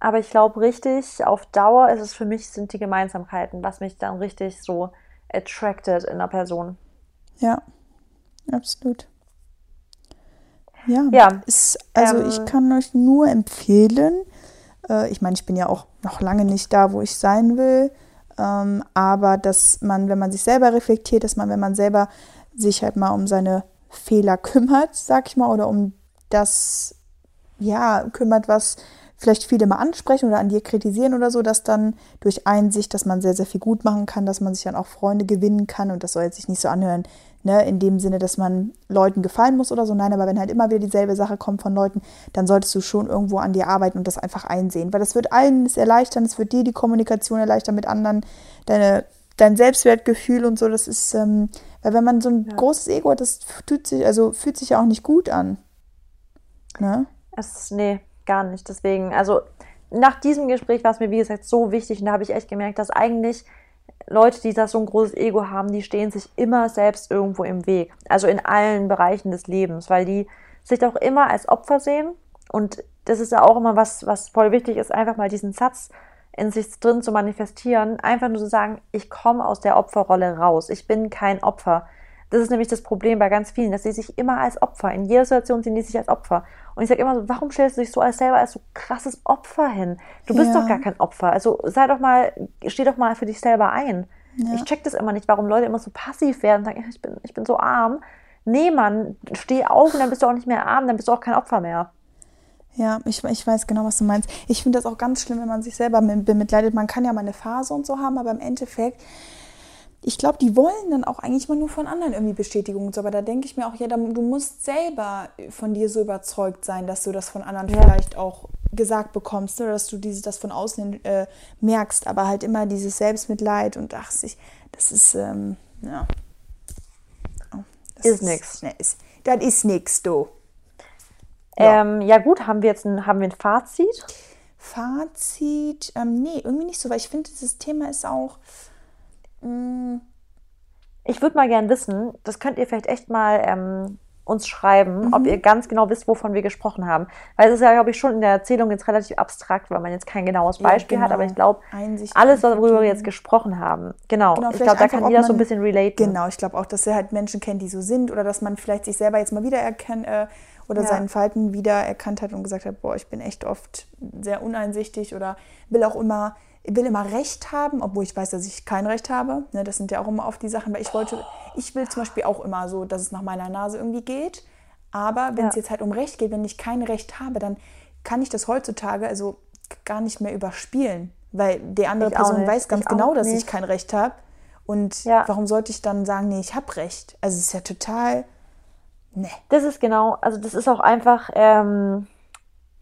Aber ich glaube richtig, auf Dauer ist es für mich, sind die Gemeinsamkeiten, was mich dann richtig so attracted in einer Person. Ja, absolut. Ja, ja ist, also ähm, ich kann euch nur empfehlen, äh, ich meine, ich bin ja auch noch lange nicht da, wo ich sein will, aber dass man, wenn man sich selber reflektiert, dass man, wenn man selber sich halt mal um seine Fehler kümmert, sag ich mal, oder um das, ja, kümmert, was vielleicht viele mal ansprechen oder an dir kritisieren oder so, dass dann durch Einsicht, dass man sehr, sehr viel gut machen kann, dass man sich dann auch Freunde gewinnen kann und das soll jetzt sich nicht so anhören, ne, in dem Sinne, dass man Leuten gefallen muss oder so. Nein, aber wenn halt immer wieder dieselbe Sache kommt von Leuten, dann solltest du schon irgendwo an dir arbeiten und das einfach einsehen, weil das wird allen es erleichtern, es wird dir die Kommunikation erleichtern mit anderen, deine, dein Selbstwertgefühl und so, das ist, ähm, weil wenn man so ein ja. großes Ego hat, das fühlt sich, also fühlt sich ja auch nicht gut an. Ne? Es, nee, gar nicht. Deswegen, also nach diesem Gespräch war es mir, wie gesagt, so wichtig und da habe ich echt gemerkt, dass eigentlich Leute, die da so ein großes Ego haben, die stehen sich immer selbst irgendwo im Weg. Also in allen Bereichen des Lebens, weil die sich auch immer als Opfer sehen. Und das ist ja auch immer was, was voll wichtig ist, einfach mal diesen Satz in sich drin zu manifestieren. Einfach nur zu sagen, ich komme aus der Opferrolle raus. Ich bin kein Opfer. Das ist nämlich das Problem bei ganz vielen, dass sie sich immer als Opfer, in jeder Situation sehen die sich als Opfer. Und ich sage immer so, warum stellst du dich so als selber als so krasses Opfer hin? Du bist ja. doch gar kein Opfer. Also sei doch mal, steh doch mal für dich selber ein. Ja. Ich check das immer nicht, warum Leute immer so passiv werden und sagen, ich bin, ich bin so arm. Nee, Mann, steh auf und dann bist du auch nicht mehr arm, dann bist du auch kein Opfer mehr. Ja, ich, ich weiß genau, was du meinst. Ich finde das auch ganz schlimm, wenn man sich selber bemitleidet. Man kann ja mal eine Phase und so haben, aber im Endeffekt ich glaube, die wollen dann auch eigentlich mal nur von anderen irgendwie Bestätigung und so. Aber da denke ich mir auch, ja, du musst selber von dir so überzeugt sein, dass du das von anderen ja. vielleicht auch gesagt bekommst oder dass du dieses, das von außen äh, merkst. Aber halt immer dieses Selbstmitleid und ach, sich, das ist, ähm, ja. Oh, das ist, ist nix. Ne, ist, das ist nix, du. Ja. Ähm, ja gut, haben wir jetzt ein, haben wir ein Fazit? Fazit, ähm, nee, irgendwie nicht so, weil ich finde, dieses Thema ist auch. Ich würde mal gern wissen, das könnt ihr vielleicht echt mal ähm, uns schreiben, mhm. ob ihr ganz genau wisst, wovon wir gesprochen haben. Weil es ist ja, glaube ich, schon in der Erzählung jetzt relativ abstrakt, weil man jetzt kein genaues Beispiel ja, genau. hat, aber ich glaube, alles, worüber wir jetzt gesprochen haben, genau, genau ich glaube, da kann jeder so ein bisschen relaten. Genau, ich glaube auch, dass er halt Menschen kennt, die so sind oder dass man vielleicht sich selber jetzt mal wiedererkennt äh, oder ja. seinen Falten wiedererkannt hat und gesagt hat, boah, ich bin echt oft sehr uneinsichtig oder will auch immer ich will immer Recht haben, obwohl ich weiß, dass ich kein Recht habe. Ne, das sind ja auch immer oft die Sachen, weil ich wollte, ich will zum Beispiel auch immer so, dass es nach meiner Nase irgendwie geht. Aber wenn ja. es jetzt halt um Recht geht, wenn ich kein Recht habe, dann kann ich das heutzutage also gar nicht mehr überspielen. Weil die andere Ich Person weiß ganz Ich genau, dass ich nicht. kein Recht habe. Und Ja. warum sollte ich dann sagen, nee, ich habe Recht? Also es ist ja total. Nee. Das ist genau, also das ist auch einfach ähm,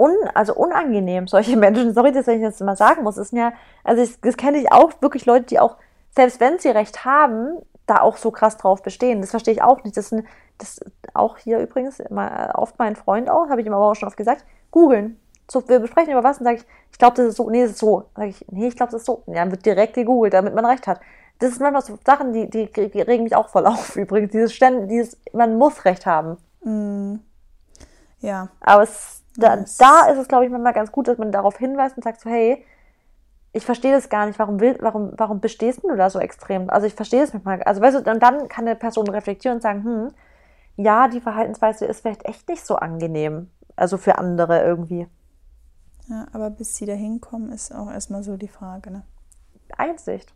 un, also unangenehm, solche Menschen. Sorry, dass ich das immer sagen muss. Das sind ja, also ich, das kenne ich auch wirklich Leute, die auch, selbst wenn sie Recht haben, da auch so krass drauf bestehen. Das verstehe ich auch nicht. Das sind, das auch hier übrigens immer, oft mein Freund auch, habe ich ihm aber auch schon oft gesagt, googeln. So, wir besprechen über was und sage ich, ich glaube, das ist so, nee, das ist so. Sage ich, nee, ich glaube, das ist so. Ja, dann wird direkt gegoogelt, damit man Recht hat. Das sind manchmal so Sachen, die, die, die regen mich auch voll auf übrigens. Dieses Ständ, dieses, man muss Recht haben. Ja. Aber es, da, Yes. da ist es, glaube ich, manchmal ganz gut, dass man darauf hinweist und sagt so, hey, ich verstehe das gar nicht, warum, will, warum, warum bestehst du da so extrem? Also ich verstehe das manchmal. Also weißt du, und dann kann eine Person reflektieren und sagen, hm, ja, die Verhaltensweise ist vielleicht echt nicht so angenehm. Also für andere irgendwie. ja. Aber bis sie da hinkommen, ist auch erstmal so die Frage, ne? Einsicht.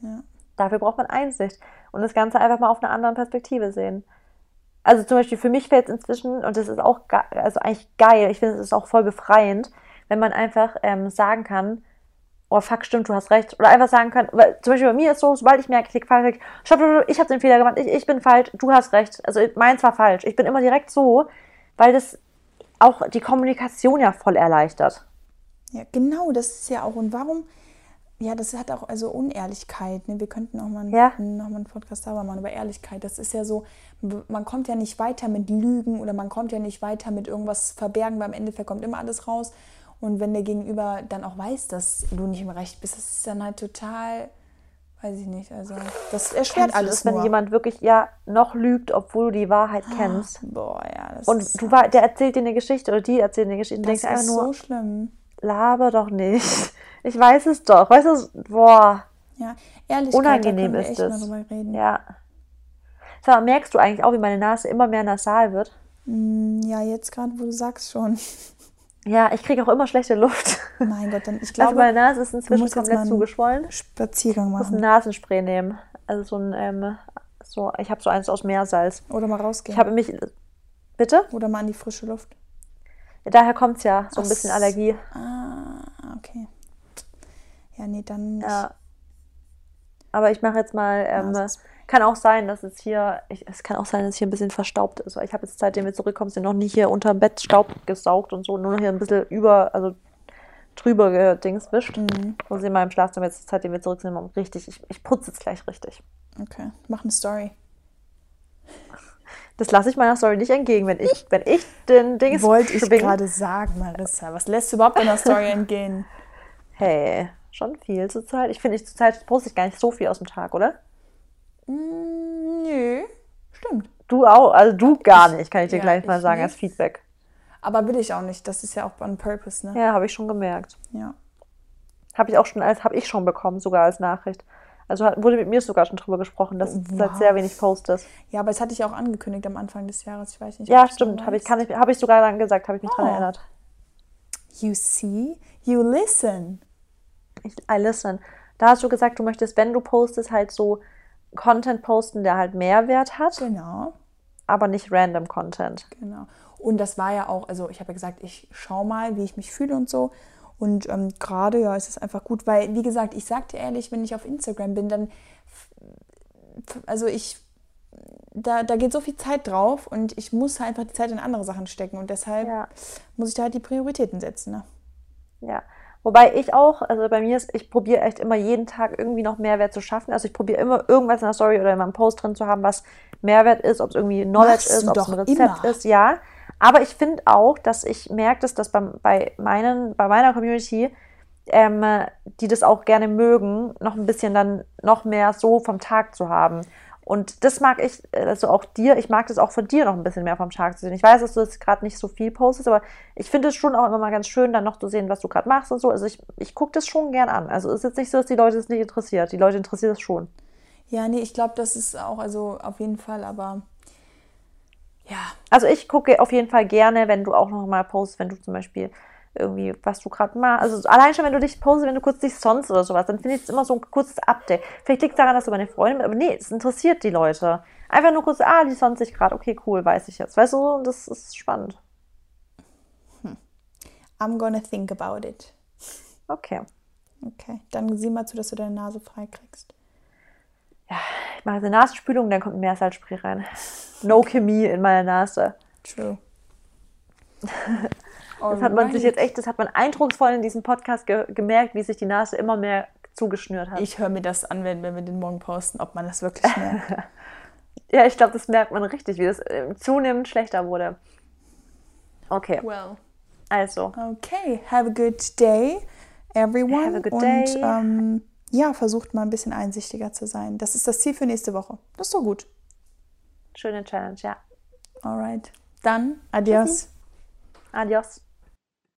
Ja. Dafür braucht man Einsicht und das Ganze einfach mal auf einer anderen Perspektive sehen. Also zum Beispiel für mich fällt es inzwischen, und das ist auch also eigentlich geil, ich finde es auch voll befreiend, wenn man einfach ähm, sagen kann, oh fuck, stimmt, du hast recht. Oder einfach sagen kann, weil zum Beispiel bei mir ist so, sobald ich merke, ich lieg falsch, stopp, stopp, ich habe den Fehler gemacht, ich, ich bin falsch, du hast recht. Also meins war falsch. Ich bin immer direkt so, weil das auch die Kommunikation ja voll erleichtert. Ja, genau, das ist ja auch. Und warum? Ja, das hat auch also Unehrlichkeit. Ne? Wir könnten auch mal, einen- Ja. noch mal einen Podcast darüber machen über Ehrlichkeit. Das ist ja so, man kommt ja nicht weiter mit Lügen oder man kommt ja nicht weiter mit irgendwas verbergen, weil am Ende kommt immer alles raus. Und wenn der Gegenüber dann auch weiß, dass du nicht im Recht bist, das ist dann halt total, weiß ich nicht, also das erschwert alles das, wenn nur. jemand wirklich ja noch lügt, obwohl du die Wahrheit kennst? Boah, ja, das Und ist du war, der erzählt dir eine Geschichte oder die erzählt eine Geschichte und das denkst einfach ist nur, so schlimm. laber doch nicht. Ich weiß es doch. Weißt du, boah, Ja, Ehrlichkeit, unangenehm da ist es. Ja. Sag mal, merkst du eigentlich auch, wie meine Nase immer mehr nasal wird? Mm, Ja, jetzt gerade, wo du sagst schon. Ja, ich kriege auch immer schlechte Luft. Mein Gott, dann ich Also glaube, meine Nase ist inzwischen komplett zugeschwollen. Spaziergang Ich muss ein machen. Nasenspray nehmen. Also so ein, ähm, so, ich habe so eins aus Meersalz. Oder mal rausgehen. Ich habe mich, bitte? Oder mal an die frische Luft. Daher kommt's ja, so ein Ach bisschen. Allergie. Ah, okay. Ja, nee, dann nicht. Ja. Aber ich mache jetzt mal, ähm, Nasenspray. kann auch sein, dass es hier, ich, es kann auch sein, dass es hier ein bisschen verstaubt ist. Weil ich habe jetzt, seitdem wir zurückkommen, sind noch nicht hier unter dem Bett Staub gesaugt und so, nur noch hier ein bisschen über, also drüber gedings wischt. Mhm. Wo sie in meinem Schlafzimmer jetzt, seitdem wir zurück sind, richtig, ich, ich putze jetzt gleich richtig. Okay, mach eine Story. Das lasse ich meiner Story nicht entgegen, wenn ich, wenn ich den Dings Wollte ich gerade sagen, Marissa. Was lässt du überhaupt deiner Story entgehen? Hey, schon viel zur Zeit. Ich finde, ich zur Zeit poste ich gar nicht so viel aus dem Tag, oder? Mm, nö, stimmt. Du auch, also du gar nicht, kann ich dir Ja, gleich mal ich sagen nicht. als Feedback. Aber will ich auch nicht. Das ist ja auch on purpose, ne? Ja, habe ich schon gemerkt. Ja. Habe ich auch schon als habe ich schon bekommen, sogar als Nachricht. Also hat, wurde mit mir sogar schon drüber gesprochen, dass du seit sehr wenig postest. Ja, aber das hatte ich auch angekündigt am Anfang des Jahres. Ich weiß nicht. Ja, stimmt. Habe ich, kann ich, habe ich sogar dann gesagt, habe ich mich Oh. erinnert. You see, you listen. I listen. Da hast du gesagt, du möchtest, wenn du postest, halt so Content posten, der halt Mehrwert hat, Genau. aber nicht random Content. Genau. Und das war ja auch, also ich habe ja gesagt, ich schau mal, wie ich mich fühle und so. Und ähm, gerade ja, ist es einfach gut, weil, wie gesagt, ich sag dir ehrlich, wenn ich auf Instagram bin, dann, also ich, da, da geht so viel Zeit drauf und ich muss halt einfach die Zeit in andere Sachen stecken und deshalb Ja. muss ich da halt die Prioritäten setzen. Ne? Ja. Wobei ich auch, also bei mir ist, ich probiere echt immer jeden Tag irgendwie noch Mehrwert zu schaffen. Also ich probiere immer irgendwas in der Story oder in meinem Post drin zu haben, was Mehrwert ist, ob es irgendwie Knowledge Machst ist, ob es ein Rezept immer. ist, ja. Aber ich finde auch, dass ich merke, dass das beim, bei, meinen, bei meiner Community, ähm, die das auch gerne mögen, noch ein bisschen dann noch mehr so vom Tag zu haben. Und das mag ich, also auch dir, ich mag das auch von dir noch ein bisschen mehr vom Tag zu sehen. Ich weiß, dass du jetzt gerade nicht so viel postest, aber ich finde es schon auch immer mal ganz schön, dann noch zu sehen, was du gerade machst und so. Also ich, ich gucke das schon gern an. Also es ist jetzt nicht so, dass die Leute es nicht interessiert. Die Leute interessiert es schon. Ja, nee, ich glaube, das ist auch, also auf jeden Fall, aber ja, Also ich gucke auf jeden Fall gerne, wenn du auch noch mal postest, wenn du zum Beispiel irgendwie, was du gerade machst. Also allein schon, wenn du dich postest, wenn du kurz dich sonst oder sowas, dann finde ich es immer so ein kurzes Update. Vielleicht liegt es daran, dass du meine Freundin aber nee, es interessiert die Leute. Einfach nur kurz, ah, die sonst sich gerade, okay, cool, weiß ich jetzt. Weißt du, das ist spannend. I'm gonna think about it. Okay. Okay, dann sieh mal zu, dass du deine Nase frei kriegst. Ich mache eine Nasenspülung, dann kommt ein Meersalzspray rein. No Chemie in meiner Nase. True. Das hat man sich jetzt echt, das hat man eindrucksvoll in diesem Podcast ge gemerkt, wie sich die Nase immer mehr zugeschnürt hat. Ich höre mir das an, wenn, wir den morgen posten, ob man das wirklich merkt. ja, ich glaube, das merkt man richtig, wie das äh, zunehmend schlechter wurde. Okay, well. also. Okay, have a good day, everyone. Have a good Und day. Ähm, ja, versucht mal ein bisschen einsichtiger zu sein. Das ist das Ziel für nächste Woche. Das ist doch gut. Schöne Challenge, ja. Alright. Dann, adios. Adios.